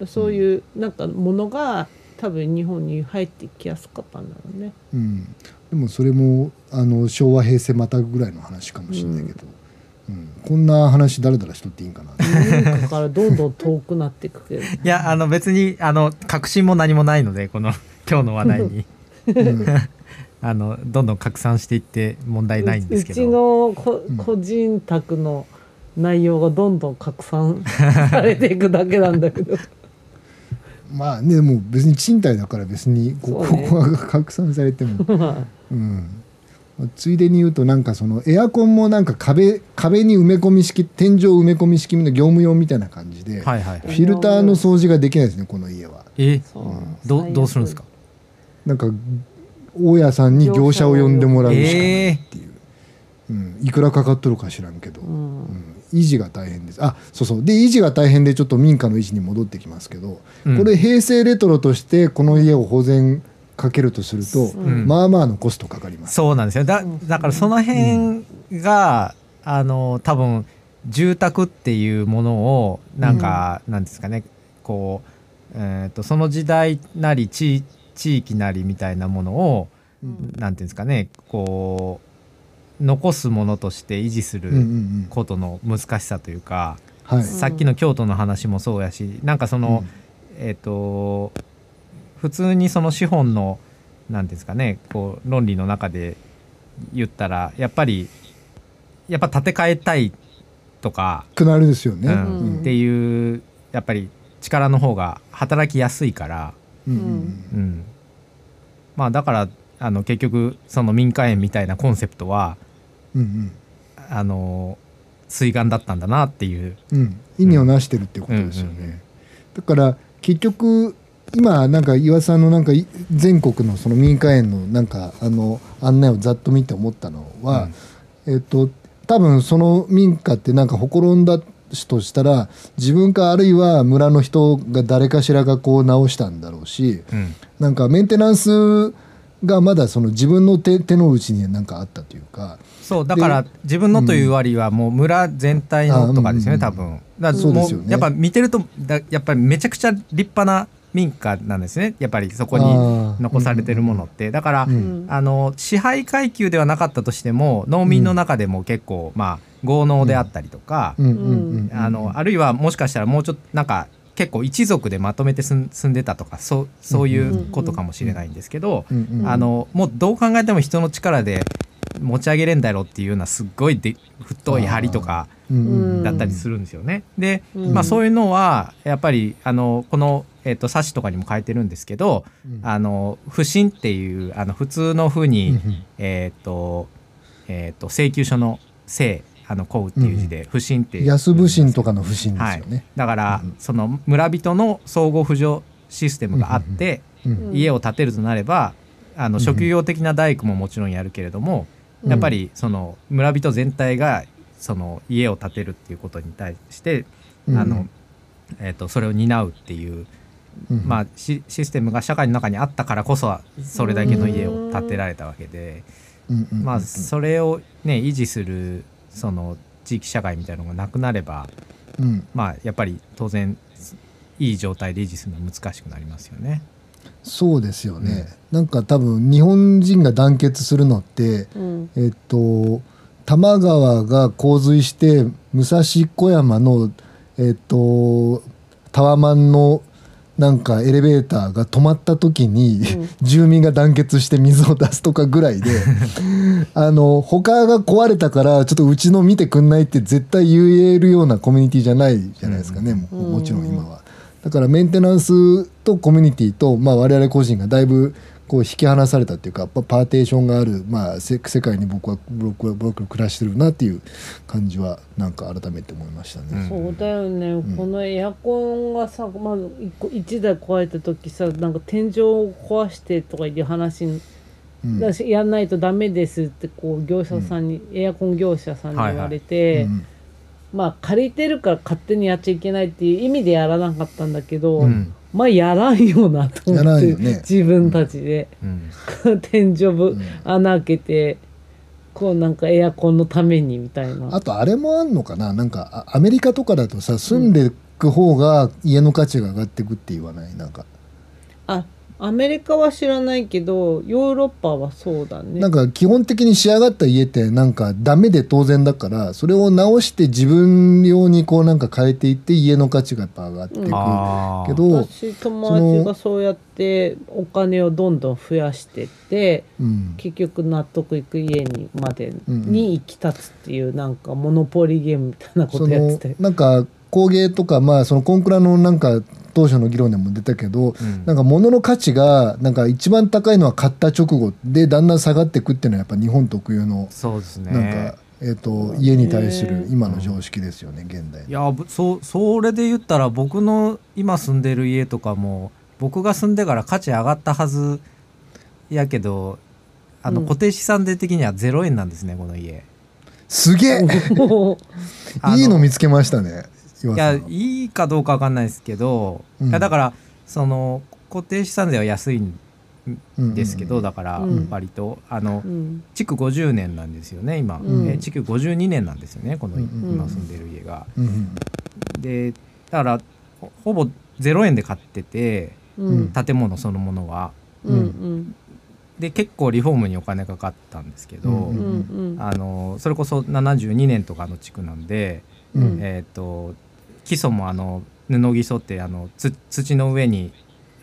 Speaker 3: う。そういうなんかものが多分日本に入ってきやすかったんだろうね。
Speaker 2: うん、でもそれもあの昭和平成またぐらいの話かもしれないけど、うん。こんな話だらだらしとっていいんかな
Speaker 3: 文化からどんどん遠くなっていくけど。
Speaker 1: いやあの別にあの確信も何もないのでこの 今日の話題に。
Speaker 2: うん。
Speaker 1: あのどんどん拡散していって問題ないんですけ
Speaker 3: うち
Speaker 1: ど
Speaker 3: のこ
Speaker 2: うん。
Speaker 3: 個人宅の内容がどんどん拡散されていくだけなんだけど
Speaker 2: まあねもう別に賃貸だから別にこここが拡散されても、
Speaker 3: まあ。
Speaker 2: うん。まあついでに言うとなんかそのエアコンもなんか壁壁に埋め込み式天井埋め込み式の業務用みたいな感じで、
Speaker 1: はいはい。
Speaker 2: フィルターの掃除ができないですねこの家は。
Speaker 1: え？
Speaker 3: そう。
Speaker 2: うん
Speaker 1: どどうするんですか？
Speaker 2: なんか大家さんに業者を呼んでもらうしかない
Speaker 1: え
Speaker 2: っていう、うん、いくらかかっとるか知らんけど、
Speaker 3: う
Speaker 2: うん
Speaker 3: ん
Speaker 2: 維持が大変です。あそうそう。で維持が大変でちょっと民家の維持に戻ってきますけど、
Speaker 1: うん。
Speaker 2: これ平成レトロとしてこの家を保全かけるとすると、
Speaker 1: うん。
Speaker 2: まあまあのコストかかります。
Speaker 1: そうなんですよ。だだからその辺が、あの多分住宅っていうものをなんか、なんですかね。こう、えー、とその時代なり地地域なりみたいなものを、
Speaker 2: うん。
Speaker 1: なんていうんですかね。こう残すものとして維持す
Speaker 2: うんうんう
Speaker 1: る
Speaker 2: ん。
Speaker 1: ことの難しさというか、
Speaker 2: はい。
Speaker 1: さっきの京都の話もそうやしなんかその、えっ、と普通にその資本のなんていうんですかねこう論理の中で言ったらやっぱりやっぱ建て替えたいとか、
Speaker 2: くなるですよね。
Speaker 1: う
Speaker 2: うん。
Speaker 1: んっていうやっぱり力の方が働きやすいから、
Speaker 2: うんうん
Speaker 1: うん、まあだからあの結局その民家園みたいなコンセプトは
Speaker 2: うんうん。
Speaker 1: あの水岸だったんだなっていう。
Speaker 2: うん、意味をなしてるっていうことですよね。
Speaker 1: うんうんうん。
Speaker 2: だから結局今なんか岩さんのなんかい全国のその民家園のなんかあの案内をざっと見て思ったのは、えっと多分その民家ってなんかほころんだとしたら自分かあるいは村の人が誰かしらがこう直したんだろうし
Speaker 1: うん。
Speaker 2: なんかメンテナンスがまだその自分の手手の内になんかあったというか
Speaker 1: そうだから自分のという割はもう村全体のとかですよね、
Speaker 2: あ
Speaker 1: 多分。だから
Speaker 2: そうですよね。
Speaker 1: やっぱ見てるとだやっぱりめちゃくちゃ立派な民家なんですね。やっぱりそこに残されてるものって。だから、
Speaker 2: うん。
Speaker 1: あの支配階級ではなかったとしても農民の中でも結構、まあ豪農であったりとか、
Speaker 2: うん。
Speaker 1: あのあるいはもしかしたらもうちょっとなんか結構一族でまとめて住んでたとかそうそういうことかもしれないんですけど、あのもうどう考えても人の力で持ち上げれんだろうっていうようなすっごいで太い梁とかだったりするんですよね。で、
Speaker 3: うん。
Speaker 1: まあ、そういうのはやっぱりあのこの、えっと冊子とかにも書いてるんですけど
Speaker 2: うん。
Speaker 1: あの不審っていうあの普通の風に、
Speaker 2: うんうん。
Speaker 1: えっ、と,、えー、と請求書の「請」あの「こう」っていう字で「不審」っていう
Speaker 2: 安不審とかの不審です
Speaker 1: はい。
Speaker 2: よね。、
Speaker 1: だから、
Speaker 2: うん
Speaker 1: その村人の相互扶助システムがあって、
Speaker 2: うん
Speaker 1: 家を建てるとなればあの
Speaker 2: うん
Speaker 1: 職業的な大工ももちろんやるけれども、
Speaker 3: うん
Speaker 1: やっぱりその村人全体がその家を建てるっていうことに対して、
Speaker 2: うん。
Speaker 1: あのえー、とそれを担うっていう、
Speaker 2: うん。
Speaker 1: まあ、シシステムが社会の中にあったからこそそれだけの家を建てられたわけで、まあ、それを、ね、維持するその地域社会みたいなのがなくなれば、
Speaker 2: うん。
Speaker 1: まあ、やっぱり当然いい状態で維持するのは難しくなりますよね。
Speaker 2: そうですよね、なんか多分日本人が団結するのって
Speaker 3: うん。
Speaker 2: えっと多摩川が洪水して武蔵小山のえっとタワマンのなんかエレベーターが止まった時に、
Speaker 3: うん。
Speaker 2: 住民が団結して水を出すとかぐらいで あの他が壊れたからちょっとうちの見てくんないって絶対言えるようなコミュニティじゃないじゃないですかね、もちろん今は。だからメンテナンスとコミュニティと、まあ、我々個人がだいぶこう引き離されたっていうかパパーテーションがある、まあ、せ世界に僕は僕は僕は暮らしてるなっていう感じはなんか改めて思いましたね。
Speaker 3: そうだよね、
Speaker 2: ん。
Speaker 3: このエアコンがさまず一個一台壊れた時さなんか天井を壊してとかいう話に、
Speaker 2: うん。
Speaker 3: だしやんないとダメですってこう業者さんに、エアコン業者さんに言われて、
Speaker 2: うん
Speaker 3: まあ借りてるから勝手にやっちゃいけないっていう意味でやらなかったんだけど、
Speaker 1: うん。
Speaker 3: まあやらんよなと思って、
Speaker 2: ね。
Speaker 3: 自分たちで、
Speaker 1: うん。
Speaker 3: 天井ぶ、
Speaker 2: うん。
Speaker 3: 穴開けてこうなんかエアコンのためにみたいな。
Speaker 2: あとあれもあんのかな？なんかあアメリカとかだとさ住んでく方が家の価値が上がってくって言わない？なんか。
Speaker 3: あアメリカは知らないけどヨーロッパはそうだね。
Speaker 2: なんか基本的に仕上がった家ってなんかダメで当然だからそれを直して自分用にこうなんか変えていって家の価値がやっぱ上がっていくけど、
Speaker 3: 私友達がそうやってお金をどんどん増やしてって
Speaker 2: うん。
Speaker 3: 結局納得いく家にまで
Speaker 2: うんうん。
Speaker 3: に行き立つっていうなんかモノポリゲームみたいなことやってて。
Speaker 2: なんか工芸とかまあそのコンクラのなんか当初の議論でも出たけど、
Speaker 1: うん。
Speaker 2: なんか物の価値がなんか一番高いのは買った直後でだんだん下がっていくっていうのはやっぱ日本特有の
Speaker 1: そうですね。
Speaker 2: なんか、えー、と家に対する今の常識ですよね、現代
Speaker 1: いやぶそうそれで言ったら僕の今住んでる家とかも僕が住んでから価値上がったはずやけどあの
Speaker 3: うん。
Speaker 1: 固定資産税的には0円なんですねこの家。
Speaker 2: すげえ！
Speaker 1: あ
Speaker 2: いいの見つけましたね。岩
Speaker 1: い
Speaker 2: さん
Speaker 1: やいいかどうかわかんないですけど、
Speaker 2: うん。
Speaker 1: いやだからその固定資産税は安いん
Speaker 2: うん
Speaker 1: ですけど、だから
Speaker 3: うん。
Speaker 1: 割と。あの
Speaker 3: うん。
Speaker 1: 築50年なんですよね今、
Speaker 3: うん。
Speaker 1: えー築52年なんですよねこの
Speaker 2: うん。
Speaker 1: 今住んでる家が。
Speaker 2: うん。うん。
Speaker 1: でだからほほぼ0円で買ってて
Speaker 3: うん。
Speaker 1: 建物そのものは。
Speaker 3: うん。うん。
Speaker 1: で結構リフォームにお金かかったんですけど、
Speaker 2: うん。
Speaker 3: うん。うん。
Speaker 1: あのそれこそ72年とかの地区なんで、
Speaker 2: うん。
Speaker 1: えー、と基礎もあの布基礎ってあのつ土の上に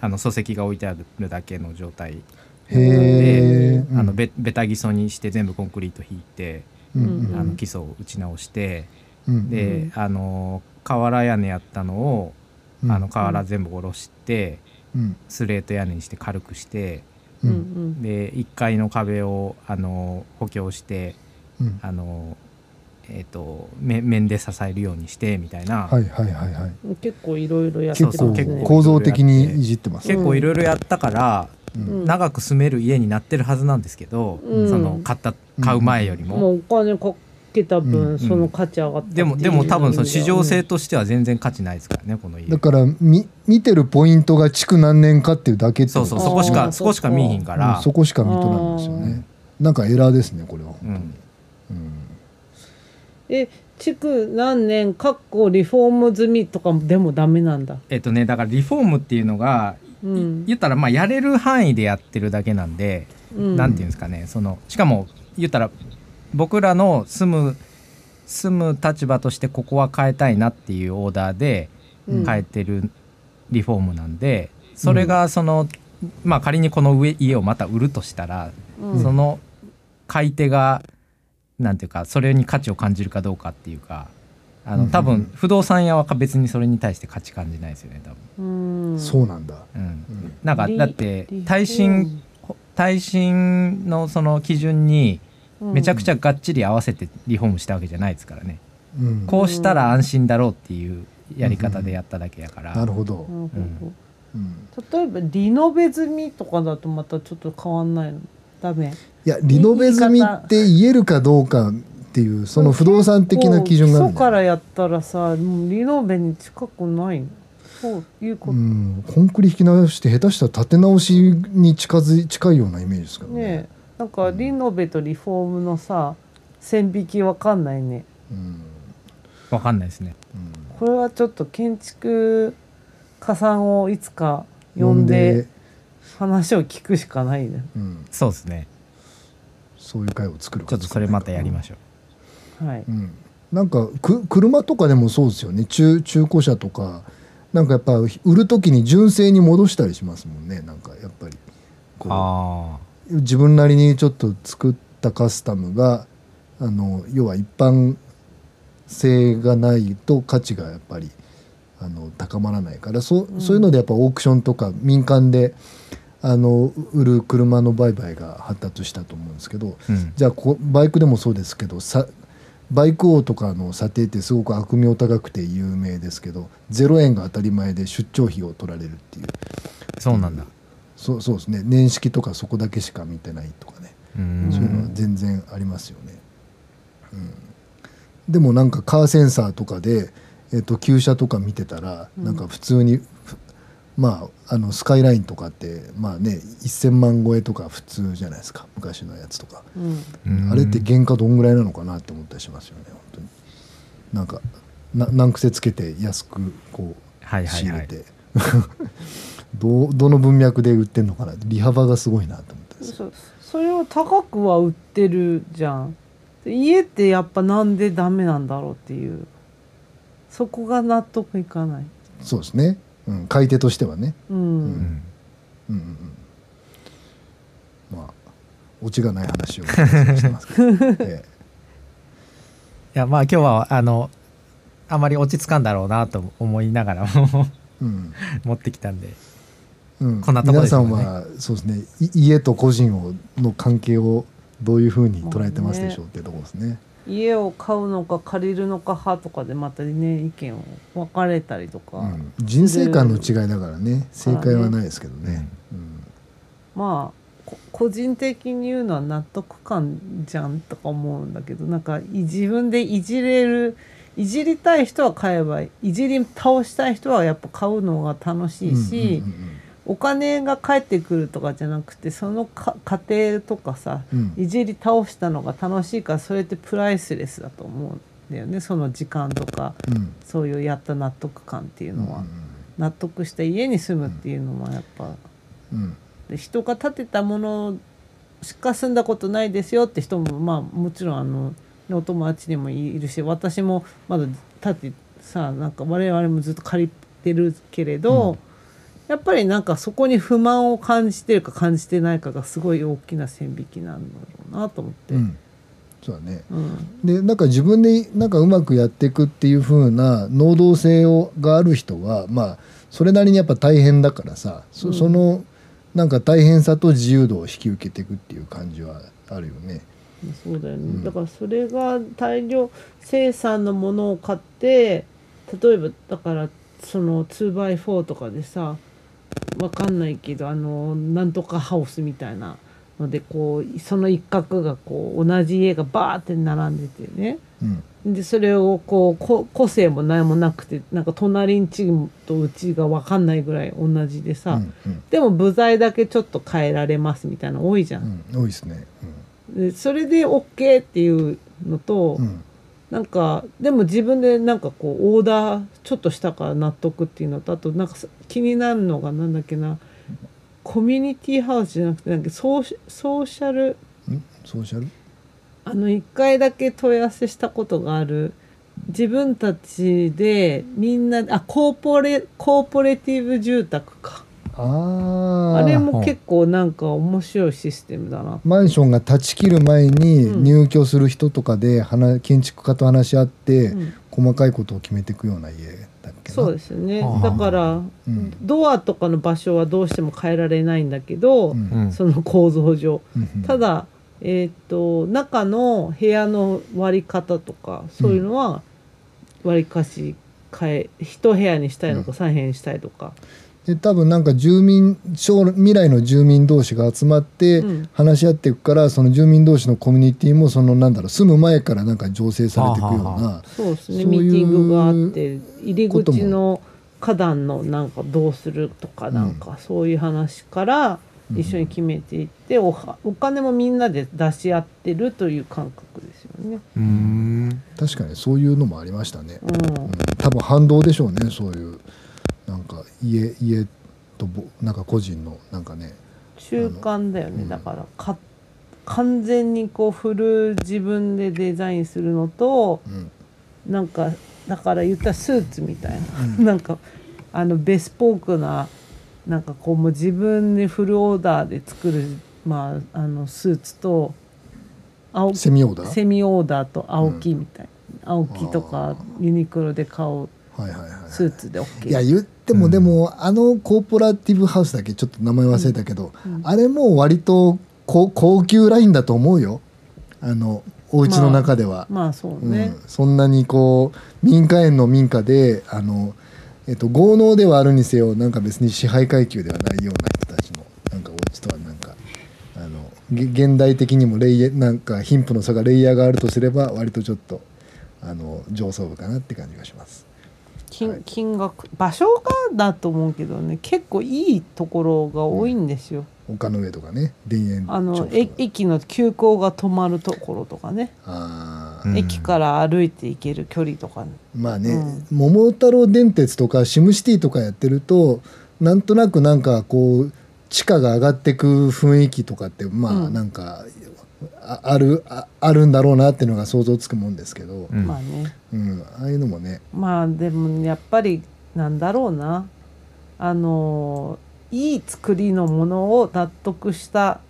Speaker 1: あの礎石が置いてあるだけの状態
Speaker 2: へえ
Speaker 1: で、あのベベタ基礎にして全部コンクリート引いて、
Speaker 2: うん
Speaker 3: うん。
Speaker 1: あの基礎を打ち直して、
Speaker 2: うん
Speaker 1: で、あの瓦屋根やったのを、
Speaker 2: うん。
Speaker 1: あの瓦全部下ろして
Speaker 2: うん。
Speaker 1: スレート屋根にして軽くして
Speaker 3: うん。うん
Speaker 1: で1階の壁をあの補強して
Speaker 2: うん。
Speaker 1: あの、えー、とめ面で支えるようにしてみたいな、
Speaker 2: はいはいはいはい。
Speaker 3: 結構いろいろやって
Speaker 2: 結構
Speaker 3: ますね。
Speaker 1: 結構
Speaker 2: 構造的にいじってます。
Speaker 1: 結構いろいろやったから、
Speaker 2: うん。
Speaker 3: うん
Speaker 1: 長く住める家になってるはずなんですけど、
Speaker 3: うん。
Speaker 1: その買った買う前よりも。
Speaker 3: もうお金かけた
Speaker 2: うん。
Speaker 3: 分その価値上がって
Speaker 1: でもでも多分その市場性
Speaker 3: うん
Speaker 1: としては全然価値ないですからねこの家。
Speaker 2: だからみ見てるポイントが築何年かっていうだけって
Speaker 1: そうそうそこしかそこしか見えへんから、
Speaker 2: うんそこしか見とらんですよね。なんかエラーですねこれは
Speaker 1: うん。
Speaker 2: うん
Speaker 3: え築何年かっこリフォーム済みとかでもダメなんだ。
Speaker 1: えっとねだからリフォームっていうのが、
Speaker 3: うん。
Speaker 1: 言ったらまあやれる範囲でやってるだけなんで、
Speaker 3: うん。
Speaker 1: なんていうんですかねそのしかも言ったら僕らの住む住む立場としてここは変えたいなっていうオーダーで
Speaker 3: うん。
Speaker 1: 変えてるリフォームなんで、それがその、まあ仮にこの上家をまた売るとしたら、
Speaker 3: うん。
Speaker 1: その買い手がなんていうかそれに価値を感じるかどうかっていうかあ
Speaker 2: うん
Speaker 1: の多分不動産屋は別にそれに対して価値感じないですよね多分。
Speaker 3: うん。
Speaker 2: そうなんだ。
Speaker 1: うん。
Speaker 2: うん。
Speaker 1: なんか
Speaker 3: リ
Speaker 1: だって耐震耐震のその基準にめちゃくちゃがっちり合わせてリフォームしたわけじゃないですからね、
Speaker 2: うん。
Speaker 1: こうしたら安心だろうっていうやり方でやっただけやから、
Speaker 2: なるほど。
Speaker 3: なるほど
Speaker 2: うん。
Speaker 3: 例えばリノベ済みとかだとまたちょっと変わんないの？ダメ
Speaker 2: いやリノベ済みって言えるかどうかっていうその不動産的な基準がある
Speaker 3: 基礎からやったらさもうリノベに近くないの？そういうこと、
Speaker 2: うん、コンクリ引き直して下手したら建て直しに近づい近いようなイメージですからね。
Speaker 3: ねえ。なんかリノベとリフォームのさ線引きわかんないね。
Speaker 2: うん。
Speaker 1: わかんないですね。
Speaker 2: うん。
Speaker 3: これはちょっと建築家さんをいつか呼んで話を聞くしかないね。
Speaker 2: うん、
Speaker 1: そうですね。
Speaker 2: そういう会を作る
Speaker 1: ちょっとそれまたやりましょう。
Speaker 3: はい、
Speaker 2: うん、なんかく車とかでもそうですよね。中中古車とか。なんかやっぱ売る時に純正に戻したりしますもんね。なんかやっぱり。こ
Speaker 1: あ
Speaker 2: う自分なりにちょっと作ったカスタムがあの要は一般性がないと価値がやっぱりあの高まらないからそそういうのでやっぱオークションとか民間であの売る車の売買が発達したと思うんですけど、
Speaker 1: あ、うん、
Speaker 2: じゃあこバイクでもそうですけどさバイク王とかの査定ってすごく悪名高くて有名ですけど0円が当たり前で出張費を取られるっていう。
Speaker 1: そうなんだ。
Speaker 2: そうそうですね。年式とかそこだけしか見てないとかね、
Speaker 1: うん。
Speaker 2: そういうのは全然ありますよね、うん、でもなんかカーセンサーとかで、えっと旧車とか見てたら、
Speaker 3: うん。
Speaker 2: なんか普通にふまああのスカイラインとかってまあね1,000万超えとか普通じゃないですか昔のやつとか。あれって原価どんぐらいなのかなって思ったりしますよね本当に。なんかな難癖つけて安くこ
Speaker 1: はいうはいはい。
Speaker 2: 仕入れて、どうどの文脈で売ってんのかな？利幅がすごいなと思ったんですよ
Speaker 3: そそれを高くは売ってるじゃん。で家ってやっぱなんでダメなんだろうっていうそこが納得いかない。
Speaker 2: そうですね、うん、買い手としてはね。
Speaker 3: うん、
Speaker 1: うん。
Speaker 2: うん。うん。うん。まあオチがない話をしてますけど、え
Speaker 1: いやまあ今日はあのあまり落ち着かんだろうなと思いながらも
Speaker 2: えうん。
Speaker 1: 持ってきたんで。
Speaker 2: うん、
Speaker 1: こんなとこ
Speaker 2: 皆さ
Speaker 1: ですよね。
Speaker 2: んはそうですね。い家と個人をの関係をどういうふうに捉えてますでしょうっていうところですね。
Speaker 3: 家を買うのか借りるのか派とかでまたね意見を分かれたりとか、
Speaker 2: うん、人生観の違いだからね。正解はないですけどね。うん。
Speaker 3: まあこ個人的に言うのは納得感じゃんとか思うんだけどなんかい自分でいじれるいじりたい人は買えばいじり倒したい人はやっぱ買うのが楽しいし、
Speaker 2: うんうん
Speaker 3: お金が返ってくるとかじゃなくてそのか過程とかさ
Speaker 2: うん。
Speaker 3: いじり倒したのが楽しいからそれってプライスレスだと思うんだよね。その時間とか
Speaker 2: うん。うん
Speaker 3: そういうやった納得感っていうのは、
Speaker 2: うん。
Speaker 3: 納得した家に住むっていうのはやっぱ。
Speaker 2: うん。
Speaker 3: で人が建てたものしか住んだことないですよって人もまあもちろんあのお友達にもいるし私もまだ建てさなんか我々もずっと借りてるけれど、
Speaker 2: うん
Speaker 3: やっぱりなんかそこに不満を感じてるか感じてないかがすごい大きな線引きなんだろうなと思って。
Speaker 2: うん。そうだね。
Speaker 3: うん。
Speaker 2: でなんか自分でなんかうまくやっていくっていう風な能動性をがある人はまあそれなりにやっぱ大変だからさそ,、
Speaker 3: うん。
Speaker 2: そのなんか大変さと自由度を引き受けていくっていう感じはあるよね。
Speaker 3: そうだよね、
Speaker 2: うん。
Speaker 3: だからそれが大量生産のものを買って例えばだからその 2x4 とかでさわかんないけどあのなんとかハウスみたいなのでこうその一角がこう同じ家がバーって並んでてね。
Speaker 2: うん。
Speaker 3: でそれをこうこ個性も何もなくてなんか隣んちとうちがわかんないぐらい同じでさ、
Speaker 2: うんうん。
Speaker 3: でも部材だけちょっと変えられますみたいなの多いじゃん。
Speaker 2: うん、多いですね。
Speaker 3: でそれで OK っていうのと、
Speaker 2: うんうん
Speaker 3: なんかでも自分でなんかこうオーダーちょっとしたから納得っていうのとあとなんかさ気になるのがなんだっけなコミュニティハウスじゃなくてなんかソーシソーシャル
Speaker 2: ん？ソーシャル？
Speaker 3: あの1回だけ問い合わせしたことがある自分たちでみんなあコーポレコーポレティブ住宅か
Speaker 2: あー。
Speaker 3: あれも結構なんか面白いシステムだな。
Speaker 2: マンションが立ち切る前に
Speaker 3: うん。
Speaker 2: 入居する人とかで話建築家と話し合って、
Speaker 3: うん。
Speaker 2: 細かいことを決めていくような家だっけな。
Speaker 3: そうですよね。
Speaker 1: はあ
Speaker 3: だから
Speaker 2: うん。
Speaker 3: ドアとかの場所はどうしても変えられないんだけど、
Speaker 2: うん。
Speaker 1: うん
Speaker 3: その構造上。
Speaker 2: うん
Speaker 3: ただ、えー、と中の部屋の割り方とかそういうのはわりかし変え一部屋にしたいのか
Speaker 2: うん。
Speaker 3: 三部屋にしたいとか、
Speaker 2: で多分なんか住民将来未来の住民同士が集まって
Speaker 3: うん。
Speaker 2: 話し合っていくから、その住民同士のコミュニティもそのなんだろう住む前からなんか醸成されていくような、
Speaker 1: はあは
Speaker 3: そうですね。ミーティングがあって入り口の花壇のなんかどうするとかなんかそういう話から一緒に決めていって、おはお金もみんなで出し合ってるという感覚ですよね。
Speaker 1: うーん。
Speaker 2: 確かにそういうのもありましたね、
Speaker 3: うん。
Speaker 2: うん。多分反動でしょうねそういう家家とぼなんか個人のなんかね
Speaker 3: 中間だよね、
Speaker 2: うん。
Speaker 3: だからか完全にこうフル自分でデザインするのと
Speaker 2: うん。
Speaker 3: なんかだから言ったらスーツみたいな、
Speaker 2: うん。
Speaker 3: なんかあのベスポークななんかこうもう自分でフルオーダーで作る、まあ、あのスーツと青
Speaker 2: セミオーダー？
Speaker 3: セミオーダーと青木みたいな、青木と
Speaker 2: あ
Speaker 3: かユニクロで買う
Speaker 2: はいはいはい
Speaker 3: スーツで OK
Speaker 2: いや言ってもでも、あのコーポラティブハウスだけちょっと名前忘れたけど、
Speaker 3: うん。
Speaker 2: あれも割と高高級ラインだと思うよ。あのお家の中では、
Speaker 3: まあそう
Speaker 2: うん。
Speaker 3: ね、
Speaker 2: そんなにこう民家園の民家であの、えっと、豪農ではあるにせよなんか別に支配階級ではないような人たちのなんかお家とはなんかあのげ現代的にもレイヤなんか貧富の差がレイヤーがあるとすれば割とちょっとあの上層部かなって感じがします。
Speaker 3: 金
Speaker 2: はい。
Speaker 3: 金額場所がだと思うけどね結構いいところが多いんですよ、
Speaker 2: 丘の上とかね田園
Speaker 3: あの駅の急行が止まるところとかね、駅から歩いて行ける距離とか、
Speaker 2: まあね、桃太郎電鉄とかシムシティとかやってるとなんとなくなんかこう地価が上がっていく雰囲気とかってまあ
Speaker 3: うん。
Speaker 2: なんかああるああるんだろうなっていうのが想像つくもんですけど、
Speaker 1: うん。
Speaker 3: まあね。
Speaker 2: うん、ああいうのもね。
Speaker 3: まあでもやっぱりなんだろうな。あのいい作りのものを納得した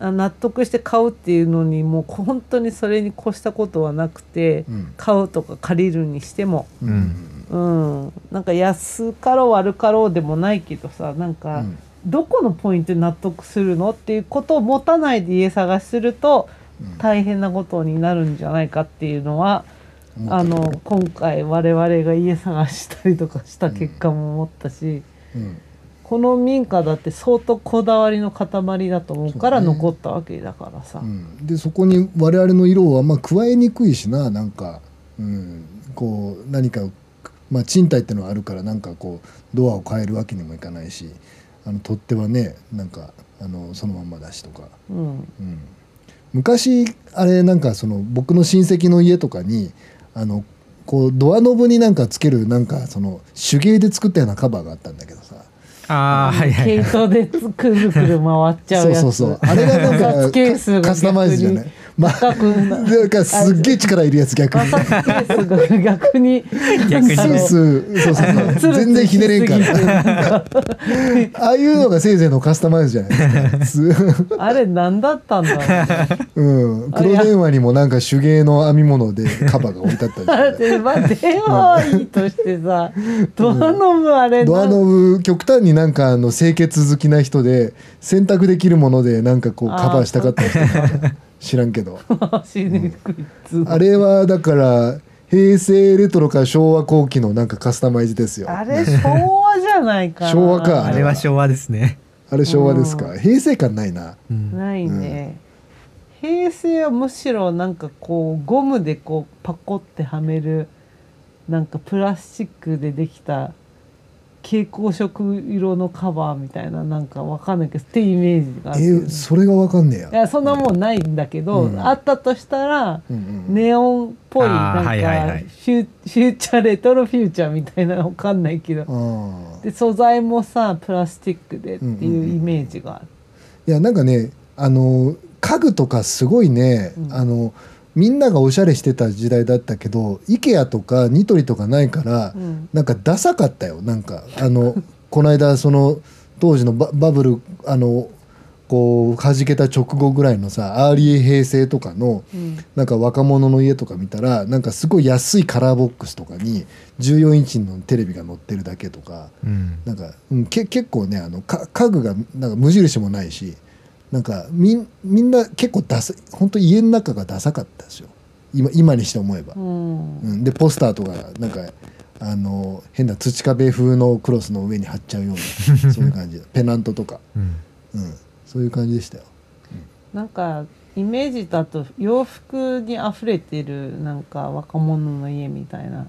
Speaker 3: あ納得して買うっていうのにもう本当にそれに越したことはなくて
Speaker 2: うん。
Speaker 3: 買うとか借りるにしても。
Speaker 2: うん。
Speaker 3: うん、なんか安かろう悪かろうでもないけどさなんか、
Speaker 2: うん
Speaker 3: どこのポイントで納得するのっていうことを持たないで家探しすると
Speaker 2: うん。
Speaker 3: 大変なことになるんじゃないかっていうのは、
Speaker 2: 思ったけど
Speaker 3: あの今回我々が家探したりとかした結果も思ったし、
Speaker 2: うん。
Speaker 3: この民家だって相当こだわりの塊だと思うから残ったわけだからさ、
Speaker 2: うん、でそこに我々の色はまあ加えにくいしななんか、うん、こう何か、まあ、賃貸ってのはあるからなんかこうドアを変えるわけにもいかないしあの取っ手はねなんかあのそのまんまだしとか、
Speaker 3: うん。
Speaker 2: うん、昔あれなんかその僕の親戚の家とかにあのこうドアノブになんかつけるなんかその手芸で作ったようなカバーがあったんだけどさ。
Speaker 1: ああはいはい
Speaker 3: 毛糸でつくるくる回っちゃうやつ。
Speaker 2: そうそうそう。あれがなんかカスタマイズじゃない？まあ
Speaker 3: な
Speaker 2: なんかすっげえ力いるやつ逆に。
Speaker 3: 逆に。
Speaker 1: 逆に
Speaker 2: スースーそうそうそう。全然ひねれんから。ああいうのがせいぜいのカスタマイズじゃないですか。す
Speaker 3: あれ何だったんだろう。
Speaker 2: うん。黒電話にもなんか手芸の編み物でカバーが置いてあったり
Speaker 3: まあ電話はいいとして。さドアノブあれ
Speaker 2: ドアノブ極端になんかあの清潔好きな人で洗濯できるものでなんかこうカバーしたかった人が知らんけど。
Speaker 3: うの
Speaker 2: あれはだから平成レトロか昭和後期のなんかカスタマイズですよ。
Speaker 3: あれ昭和じゃないかな。
Speaker 2: 昭和か。
Speaker 1: あれは昭和ですね、
Speaker 2: あれ昭和ですか。
Speaker 3: う
Speaker 2: 平成感ないな。
Speaker 1: うん。
Speaker 3: ないね、平成はむしろなんかこうゴムでこうパコってはめるなんかプラスチックでできた蛍光色色のカバーみたいななんかわかんないけどってイメージがあ
Speaker 2: え
Speaker 3: るね、
Speaker 2: ーそれがわかんねえや。
Speaker 3: いやそんなもんないんだけど、
Speaker 2: うん。
Speaker 3: あったとしたら
Speaker 2: うんうん
Speaker 3: ネオンっぽいなんか
Speaker 1: はいはいはい。
Speaker 3: フューチャーレトロフューチャーみたいなのわかんないけど。で素材もさプラスチックでっていうイメージがある。
Speaker 2: いやなんかねあの家具とかすごいね、
Speaker 3: うん。
Speaker 2: あのみんながおしゃれしてた時代だったけど IKEA とかニトリとかないから、
Speaker 3: うん。
Speaker 2: なんかダサかったよ。なんかあの この間その当時のババブルあのこう弾けた直後ぐらいのさ early 平成とかの
Speaker 3: うん。
Speaker 2: なんか若者の家とか見たらなんかすごい安いカラーボックスとかに14インチのテレビが載ってるだけとか
Speaker 1: うん。
Speaker 2: なんか、うん、け結構ねあのか家具がなんか無印もないしなんかみんみんな結構ダサ本当家の中がダサかったですよ。今今にして思えば。
Speaker 3: う。ん。
Speaker 2: うん、でポスターとかなんかあの変な土壁風のクロスの上に貼っちゃうような そういう感じ。ペナントとか、
Speaker 1: うん。
Speaker 2: うん、そういう感じでしたよ。
Speaker 3: なんかイメージだと洋服に溢れてるなんか若者の家みたいな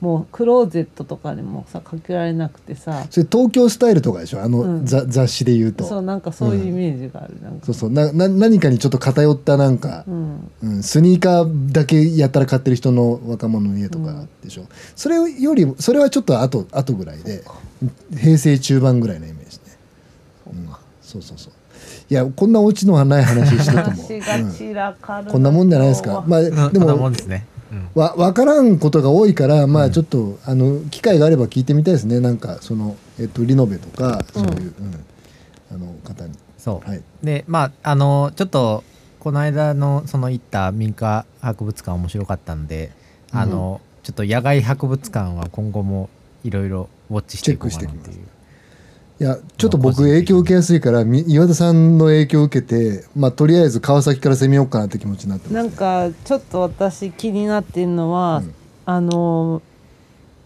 Speaker 3: もうクローゼットとかにもさかけられなくてさ。
Speaker 2: それ東京スタイルとかでしょ？あの、
Speaker 3: うん。
Speaker 2: ざ雑誌で言うと。
Speaker 3: そうなんかそういうイメージがある、なんか。
Speaker 2: そうそう。なな何かにちょっと偏ったなんか、
Speaker 3: うん。
Speaker 2: うん、スニーカーだけやったら買ってる人の若者の家とかでしょ、それよりそれはちょっと後後ぐらいで平成中盤ぐらいのイメージね。うん。そうそうそう。いやこんなオチのない話してても、
Speaker 3: 話が
Speaker 2: うん
Speaker 3: 散らかるな、
Speaker 2: こんなもんじゃないですか。まあ
Speaker 1: うん
Speaker 2: で
Speaker 1: そんなも
Speaker 2: も
Speaker 1: んですね、うん
Speaker 2: わ分からんことが多いからまあちょっと、あの機会があれば聞いてみたいですね。なんかその、えっと、リノベとかそういう、うん。あの方に。
Speaker 1: そう、
Speaker 2: はい。
Speaker 1: でまああのちょっとこの間のその行った民家博物館面白かったんで、あのちょっと野外博物館は今後もいろいろウォッチしていこうかなっていう
Speaker 2: いやちょっと僕影響受けやすいからみ岩田さんの影響を受けてまあとりあえず川崎から攻めようかなって気持ちになってます、
Speaker 3: なんかちょっと私気になってるのは、
Speaker 2: うん。
Speaker 3: あの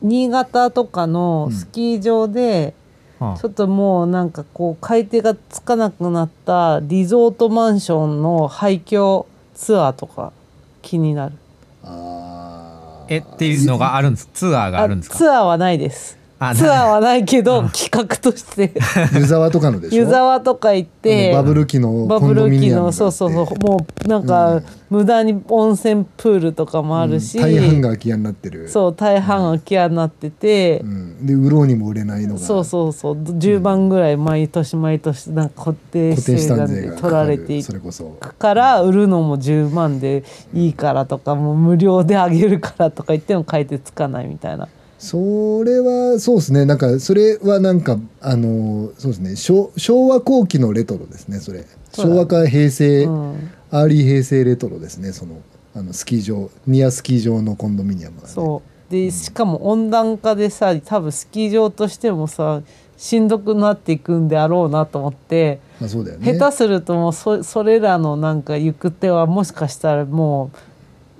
Speaker 3: 新潟とかのスキー場で、
Speaker 1: はあ。
Speaker 3: ちょっともうなんかこう買い手がつかなくなったリゾートマンションの廃墟ツアーとか気になる。
Speaker 2: あー。
Speaker 1: えっていうのがあるんですツアーがあるんですか？
Speaker 3: ツアーはないです。
Speaker 1: あ
Speaker 3: ツアーはないけど企画として。
Speaker 2: 湯沢とかのでしょ？
Speaker 3: 湯沢とか行って
Speaker 2: バブル期の
Speaker 3: バブル期のそうそうそうもうなんか、
Speaker 2: うん。
Speaker 3: 無駄に温泉プールとかもあるし、
Speaker 2: うん。大半が空き家になってる。
Speaker 3: そう大半空き家になってて、
Speaker 2: うん、で売ろうにも売れないのが。
Speaker 3: そうそうそう。10万ぐらい毎年毎年なんか固定
Speaker 2: 資
Speaker 3: 資産
Speaker 2: 産税が
Speaker 3: で取られてい
Speaker 2: それこそ。
Speaker 3: くから売るのも10万でいいからとかもう無料であげるからとか言っても買い手つかないみたいな。
Speaker 2: それはそうですね。なんかそれはなんかあのそうですね。昭昭和後期のレトロですねそれ。昭和か平成、
Speaker 3: うん。
Speaker 2: early 平成レトロですねそのあのスキー場ニアスキー場のコンドミニアムが、ね、
Speaker 3: そう。でしかも温暖化でさ多分スキー場としてもさしんどくなっていくんであろうなと思って、
Speaker 2: まあそうだよね。
Speaker 3: 下手するともうそそれらのなんか行く手はもしかしたらも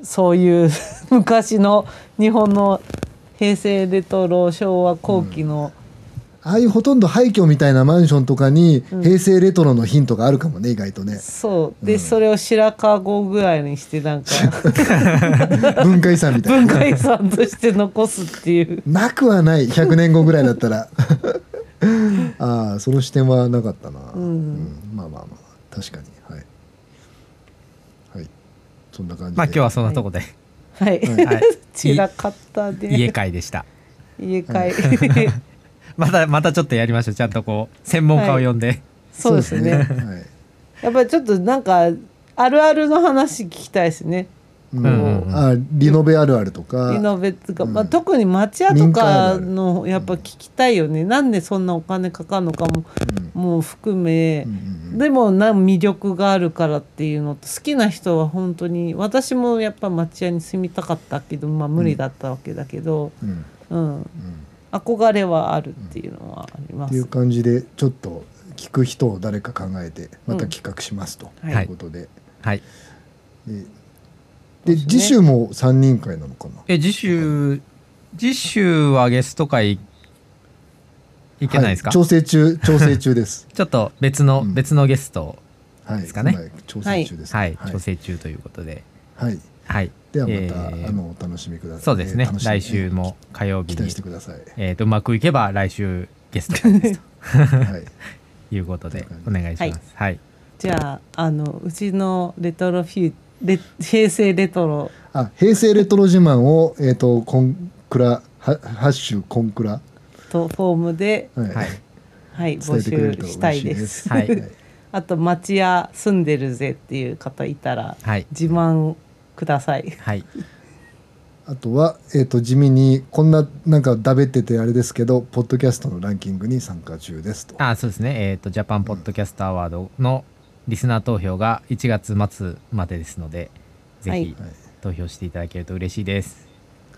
Speaker 3: うそういう 昔の日本の平成レトロ昭和後期の
Speaker 2: ああいうほとんど廃墟みたいなマンションとかに
Speaker 3: うん。
Speaker 2: 平成レトロのヒントがあるかもね意外とね。
Speaker 3: そう。で、
Speaker 2: うん。
Speaker 3: それを白川郷ぐらいにしてなんか
Speaker 2: 文化遺産みたいな。
Speaker 3: 文化遺産として残すっていう。
Speaker 2: なくはない。100年後ぐらいだったら。ああその視点はなかったな、
Speaker 3: うん。
Speaker 2: まあまあまあ。確かに。はい。はい。そんな感じで。
Speaker 1: まあ今日はそんなとこで。
Speaker 3: はい、
Speaker 1: は い。
Speaker 3: 散らかったで
Speaker 1: 家会でした。
Speaker 3: 家会
Speaker 1: またまたちょっとやりましょう。ちゃんとこう専門家を呼んで、
Speaker 3: そうですね。
Speaker 2: はい。
Speaker 3: やっぱりちょっとなんかあるあるの話聞きたいですね
Speaker 2: あリノベあるあるとか。
Speaker 3: リノベとか、
Speaker 2: うん。
Speaker 3: まあ、特に町屋とかのやっぱ聞きたいよね、なんでそんなお金かかるのかも
Speaker 2: うん。
Speaker 3: もう含め、でもな魅力があるからっていうのと好きな人は本当に私もやっぱ町屋に住みたかったけどまあ無理だったわけだけど、
Speaker 2: うん。
Speaker 3: うん。
Speaker 2: うん。
Speaker 3: 憧れはあるっていうのはあります。
Speaker 2: っていう感じでちょっと聞く人を誰か考えてまた企画しますと。
Speaker 3: うん。
Speaker 2: い。うことで、
Speaker 1: はい。
Speaker 2: で
Speaker 3: そう
Speaker 2: で次週も3人会なのかな？
Speaker 1: え次週次週はゲスト会いけないですか、
Speaker 2: はい調整中調整中です。
Speaker 1: ちょっと別の、
Speaker 2: うん。
Speaker 1: 別のゲスト
Speaker 2: はい
Speaker 1: ですかね？
Speaker 2: 今調整中です、
Speaker 1: はい、
Speaker 2: はい。
Speaker 1: 調整中ということで。
Speaker 2: はい。
Speaker 1: はい。
Speaker 2: ではまた、
Speaker 1: えー
Speaker 2: あのお楽しみください。
Speaker 1: そうですね、
Speaker 2: えー
Speaker 1: 来週も火曜日
Speaker 2: 期
Speaker 1: に
Speaker 2: 待してください。
Speaker 1: えー、とうまくいけば来週ゲスト会です
Speaker 2: はい。
Speaker 1: と いうことでお願いします。はい、
Speaker 3: じゃああのうちのレトロフューレ平成レトロ。
Speaker 2: あ平成レトロ自慢をえっ、とコンクラはハッシュコンクラ。
Speaker 3: とフォームで、
Speaker 2: はい、
Speaker 1: はい。
Speaker 3: 募集したいで
Speaker 2: です。す。
Speaker 1: はい。
Speaker 3: あと町屋住んでるぜっていう方いたら
Speaker 1: はい。
Speaker 3: 自慢ください。
Speaker 1: はい。
Speaker 2: あとは、えー、と地味にこんななんかだべっててあれですけどポッドキャストのランキングに参加中ですと。
Speaker 1: あそうですね。えっ、とジャパンポッドキャストアワードのリスナー投票が1月末までですのでぜ
Speaker 3: はい。
Speaker 1: ひ投票していただけると嬉しいです。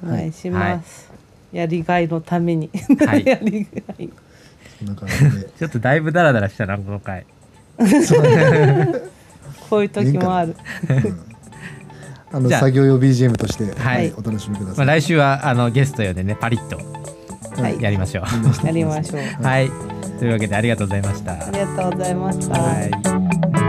Speaker 3: お願いします。やりがいのために。
Speaker 1: はい。
Speaker 3: やりがい。
Speaker 1: ちょっとだいぶダラダラしたなこの回。
Speaker 3: こういう時もある。
Speaker 2: あの作業用 BGM として、
Speaker 1: はい。
Speaker 2: お楽しみくだ
Speaker 1: まあ、
Speaker 2: さい、
Speaker 1: 来週はあのゲスト呼んでねパリッと
Speaker 3: はい。
Speaker 1: やりましょう、
Speaker 3: やりましょう。
Speaker 1: はい。というわけでありがとうございました。
Speaker 3: ありがとうございました。
Speaker 1: はい